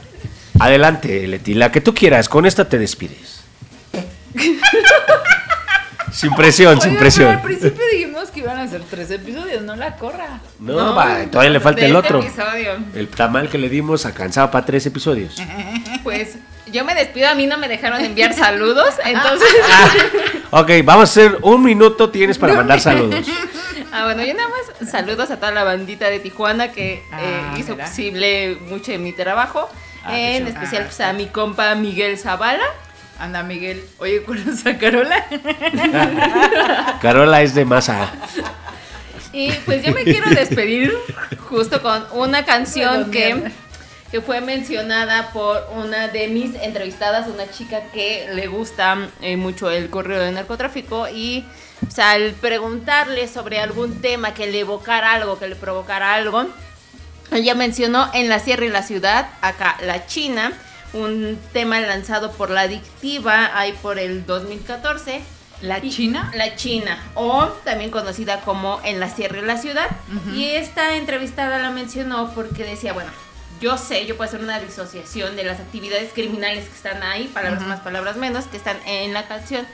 Adelante, Leti, la que tú quieras, con esta te despides. sin presión, sin Oiga, presión. pero al principio dijimos que iban a ser tres episodios, no la corra. No, va, todavía le falta de el este otro. episodio. El tamal que le dimos alcanzaba para tres episodios. Pues yo me despido, a mí no me dejaron enviar saludos, entonces... Ok, vamos a hacer un minuto, tienes para mandar saludos. Ah, bueno, yo nada más saludos a toda la bandita de Tijuana que eh, Ah, hizo mira. posible mucho de mi trabajo. Ah, en especial Ah, pues, a mi compa Miguel Zavala. Anda, Miguel. Oye, ¿conoces a Carola? Carola es de masa. Y pues yo me quiero despedir justo con una canción que, que fue mencionada por una de mis entrevistadas, una chica que le gusta eh, mucho el correo de narcotráfico y pues, al preguntarle sobre algún tema que le evocara algo, que le provocara algo, ella mencionó en la Sierra y la Ciudad, acá la China, un tema lanzado por la adictiva ahí por el 2014. ¿La Y- China? La China, o también conocida como En la Sierra y la Ciudad. Y esta entrevistada la mencionó porque decía, bueno, yo sé, yo puedo hacer una disociación de las actividades criminales que están ahí, palabras Ujú. más, palabras menos, que están en la canción.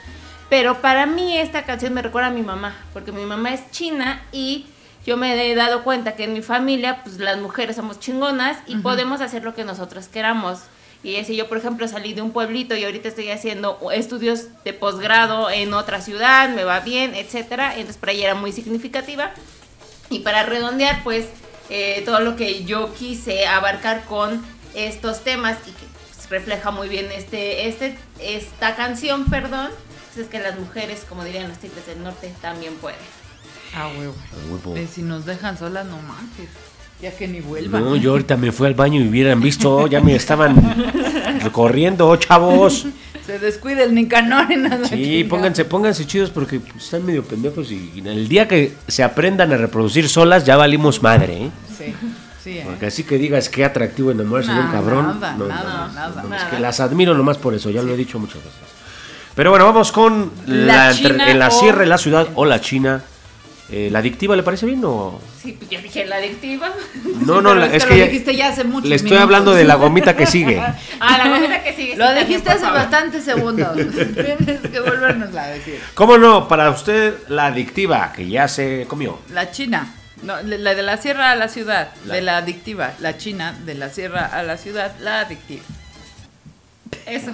Pero para mí esta canción me recuerda a mi mamá, porque mi mamá es china y yo me he dado cuenta que en mi familia, pues las mujeres somos chingonas y podemos hacer lo que nosotras queramos. Y si yo, por ejemplo, salí de un pueblito y ahorita estoy haciendo estudios de posgrado en otra ciudad, me va bien, etcétera, entonces para ella era muy significativa. Y para redondear, pues, eh, todo lo que yo quise abarcar con estos temas y que pues, refleja muy bien este, este, esta canción, perdón, pues es que las mujeres, como dirían los tigres del norte, también pueden. Ah, huevo. Eh, si nos dejan solas, no manches. Ya que ni vuelvan. No, yo ahorita me fui al baño y hubieran visto, ya me estaban corriendo, chavos. Se descuida el Nicanor en la Sí, pónganse, pónganse chidos porque pues, están medio pendejos y el día que se aprendan a reproducir solas ya valimos madre, ¿eh? Sí, sí, eh. Porque así que digas qué atractivo enamorarse de un cabrón. nada, no, nada, no, nada. no, es que las admiro nomás por eso, ya lo he dicho muchas veces. Pero bueno, vamos con La la, entre- en la sierra de la ciudad o la China. Eh, ¿La adictiva le parece bien o...? Sí, pues ya dije la adictiva. No, no, pero es es que lo ya- dijiste ya hace muchos Le estoy minutos. hablando de la gomita que sigue. Ah, la gomita que sigue. Lo sí, dijiste hace bastantes segundos. Tienes que volvernos a decir. ¿Cómo no? Para usted, la adictiva, que ya se comió. La China. No, la de la sierra a la ciudad, La- de la adictiva. La China, de la sierra a la ciudad, la adictiva. Eso.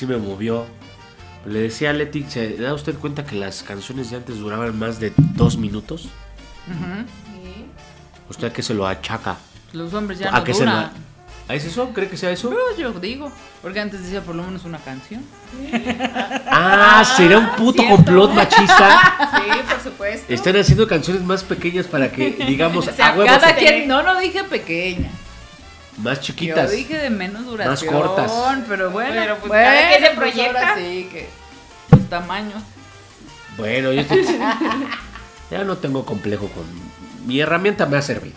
Sí, me movió. Le decía a Leti, ¿se da usted cuenta que las canciones de antes duraban más de dos minutos? Sí. ¿Usted a qué se lo achaca? Los hombres ya ¿A no qué se duran. lo- ¿Ah, ¿Es eso? ¿Cree que sea eso? No, yo digo. Porque antes decía por lo menos una canción. Ah, ¿será un puto complot machista? Sí, por supuesto. Están haciendo canciones más pequeñas para que, digamos, O sea, a huevos, cada quien. No, no dije pequeña. Más chiquitas. Yo dije de menos duración. cortas. Pero bueno, Pero, pues, bueno, cada quien se pues, proyecta. sí que los tamaños. Bueno, yo estoy- ya no tengo complejo con... Mi herramienta me ha servido.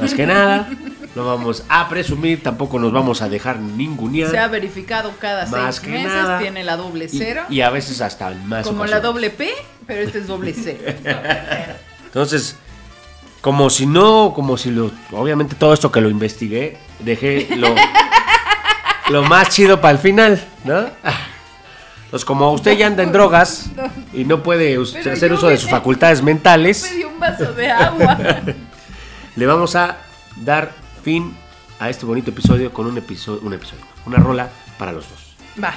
Más que nada, no vamos a presumir, tampoco nos vamos a dejar ningunear. Se ha verificado cada Más seis que meses. nada. Tiene la doble y, cero. y a veces hasta más como la ocasiones. doble P, pero este es doble cero. Entonces, como si no, como si lo... Obviamente todo esto que lo investigué, dejé lo, lo más chido para el final, ¿no? Pues como usted ya anda en drogas y no puede us- Pero hacer uso de sus facultades mentales, Me dio un vaso de agua. le vamos a dar fin a este bonito episodio con un episodio, un episodio, una rola para los dos. Va.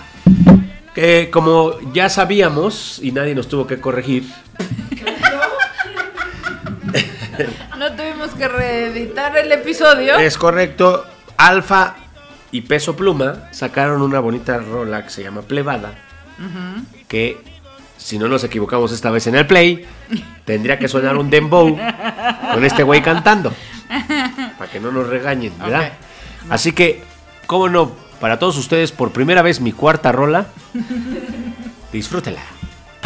Que como ya sabíamos y nadie nos tuvo que corregir, No tuvimos que reeditar el episodio. es correcto, Alfa y Peso Pluma sacaron una bonita rola que se llama Plebada, que si no nos equivocamos esta vez en el play, tendría que sonar un dembow con este güey cantando, para que no nos regañen, ¿verdad? Así que, cómo no, para todos ustedes, por primera vez mi cuarta rola, disfrútela.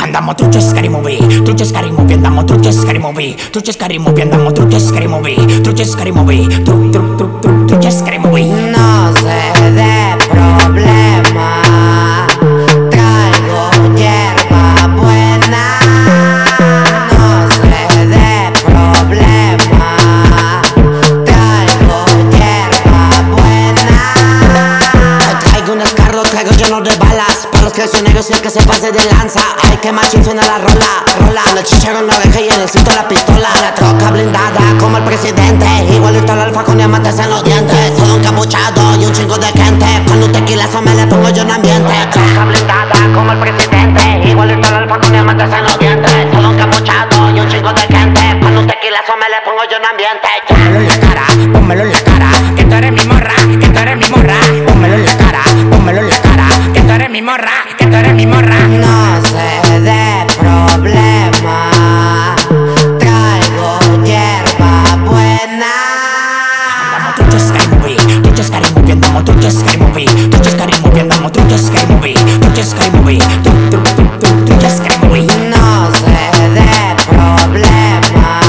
Andiamo tutti a scary movie, a scary movie, andiamo tutti a scary movie, a scary movie, andiamo tutti a scary movie, a scary movie, a scary movie. No se dé problema, los traicioneros y el que se pase de lanza. Hay que macho suena la rola Rola, con el chichero en la oreja y en el cinto la pistola. La troca blindada como el presidente. Igualito al alfa con diamantes en los dientes. Todo encapuchado y un chingo de gente. Cuando un tequilazo me le pongo yo en ambiente. Troca blindada como el presidente. Igualito al alfa con diamantes en los dientes. Todo encapuchado y un chingo de gente. Cuando un tequilazo me le pongo yo en ambiente. Pónmelo en la cara, pónmelo en la cara Que tú eres mi morra, que tú eres mi morra. Pónmelo en la cara, pónmelo en la cara Que tú eres mi morra, tu, tu, tutti a scary movie No se dé problema,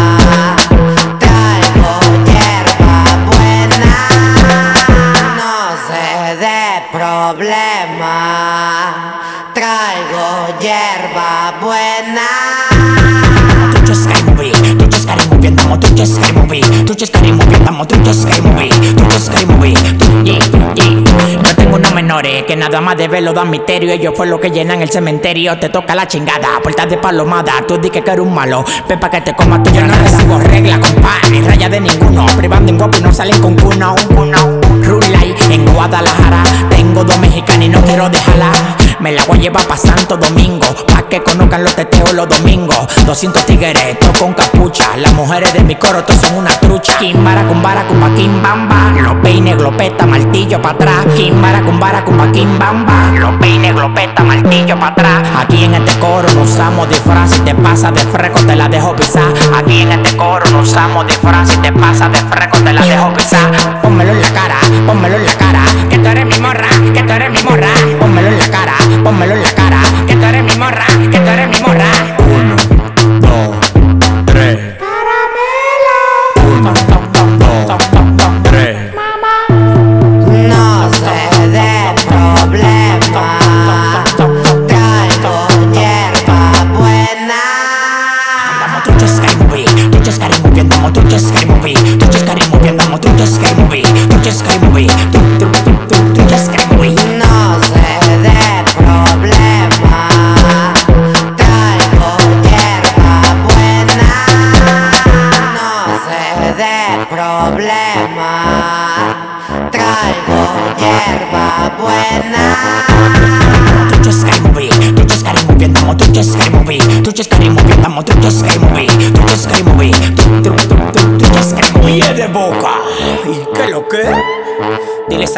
traigo hierba buena. No se dé problema, traigo hierba buena. Tutti a scary movie, tutti a scary movie Andiamo tutti a scary movie, tutti a scary movie Andiamo tutti a scary movie, tutti a scary movie Tu, yeah, yeah. Tengo unos menores que nada más de verlo dan misterio. Ellos fue lo que llenan el cementerio Te toca la chingada, puertas de palomada. Tú di que eres un malo, ven pa' que te coma tu Yo no recibo reglas, compa, ni raya de ninguno. Privando en guapo y no salen con cuno Rulay en Guadalajara Tengo dos mexicanas y no quiero dejarla Me la voy a llevar pa' Santo Domingo Pa' que conozcan los teteos los domingos. 200 tigres, todos con capucha Las mujeres de mi coro todas son una trucha. Kimbara, kumbara, kumba, kimbamba Los peines, glopeta, martillo pa' atrás. Kimbara, kumbara, kumba, kimbamba Los peines, glopeta, martillo pa' atrás. Aquí en este coro no usamos disfraz Si te pasa de fresco te la dejo pisar. Aquí en este coro no usamos disfraz Si te pasa de fresco te la dejo pisar. Pónmelo en la cara, pónmelo en la cara tú eres mi morra, que tú eres mi morra. Pónmelo en la cara, pónmelo en la cara Que tú eres mi morra, que tú eres mi morra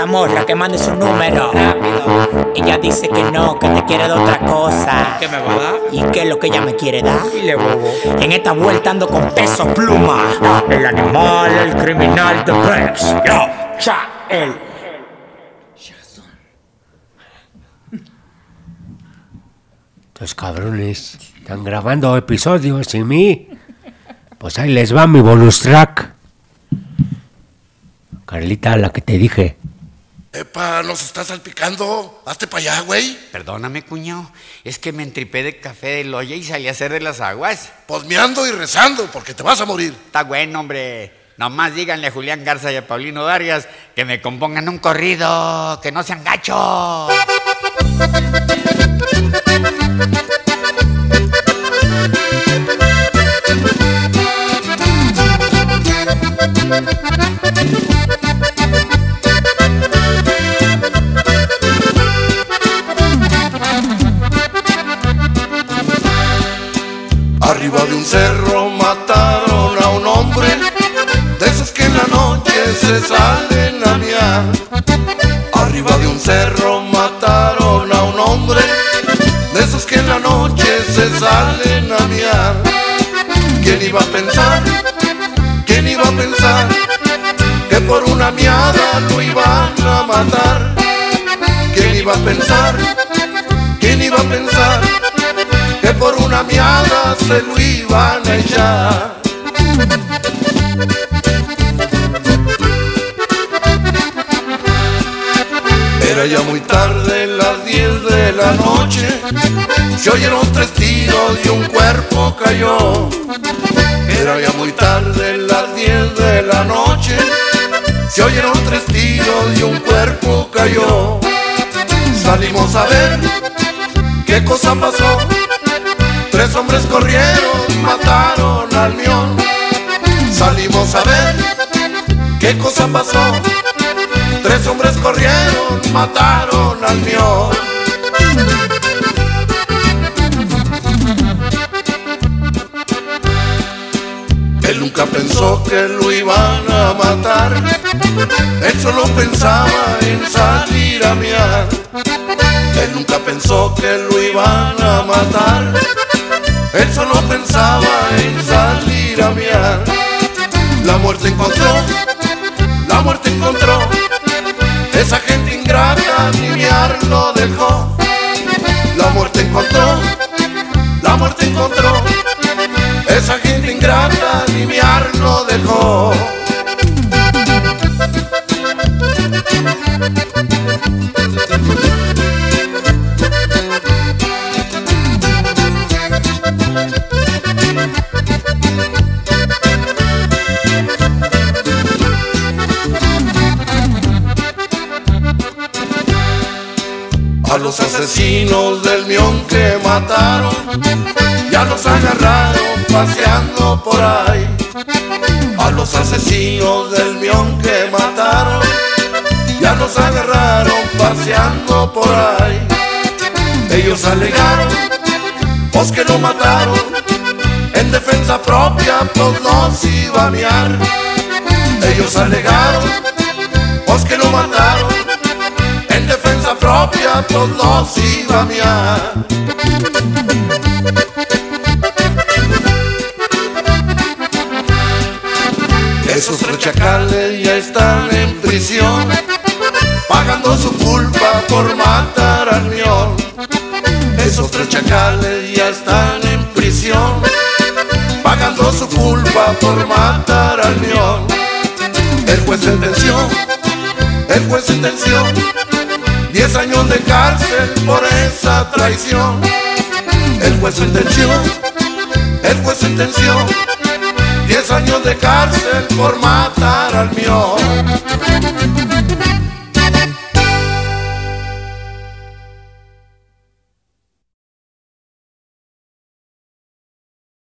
esa morra que mande su número. Ella dice que no, que te quiere de otra cosa. ¿Qué me va a dar? ¿Y qué es lo que ella me quiere dar? Bobo. En esta vuelta ando con peso pluma. El animal, el criminal de Rex. Yo, cha, él. Estos cabrones están grabando episodios sin mí. Pues ahí les va mi bonus track. Carlita, la que te dije. Epa, nos estás salpicando. Hazte para allá, güey. Perdóname, cuñado. Es que me entripé de café de loya y salí a hacer de las aguas. Posmeando y rezando, porque te vas a morir. Está bueno, hombre. Nomás díganle a Julián Garza y a Paulino Darias que me compongan un corrido, que no sean gachos. Arriba de un cerro mataron a un hombre, de esos que en la noche se salen a miar. Arriba de un cerro mataron a un hombre, de esos que en la noche se salen a miar. ¿Quién iba a pensar? ¿Quién iba a pensar que por una miada lo iban a matar? ¿Quién iba a pensar? ¿Quién iba a pensar? que por una miada se lo iban. Era ya muy tarde, las 10 de la noche, se oyeron tres tiros y un cuerpo cayó. Era ya muy tarde, las 10 de la noche, se oyeron tres tiros y un cuerpo cayó. Salimos a ver qué cosa pasó. Tres hombres corrieron, mataron al mión. Salimos a ver qué cosa pasó. Tres hombres corrieron, mataron al mión. Él nunca pensó que lo iban a matar. Él solo pensaba en salir a miar. Él nunca pensó que lo iban a matar. Él solo pensaba en salir a miar. La muerte encontró, la muerte encontró. Esa gente ingrata ni miar lo dejó. La muerte encontró, la muerte encontró. Esa gente ingrata ni miar lo dejó. Asesinos del mión que mataron, ya los agarraron paseando por ahí. A los asesinos del mión que mataron, ya los agarraron paseando por ahí. Ellos alegaron, pues que lo mataron, en defensa propia, pues los iba a miar. Ellos alegaron, pues que lo mataron, en propia, pues los iba a miar. Esos tres chacales ya están en prisión, pagando su culpa por matar al mión. Esos tres chacales ya están en prisión, pagando su culpa por matar al mión. El juez sentenció, el juez sentenció 10 años de cárcel por esa traición. El juez sentenció, el juez sentenció 10 años de cárcel por matar al mión.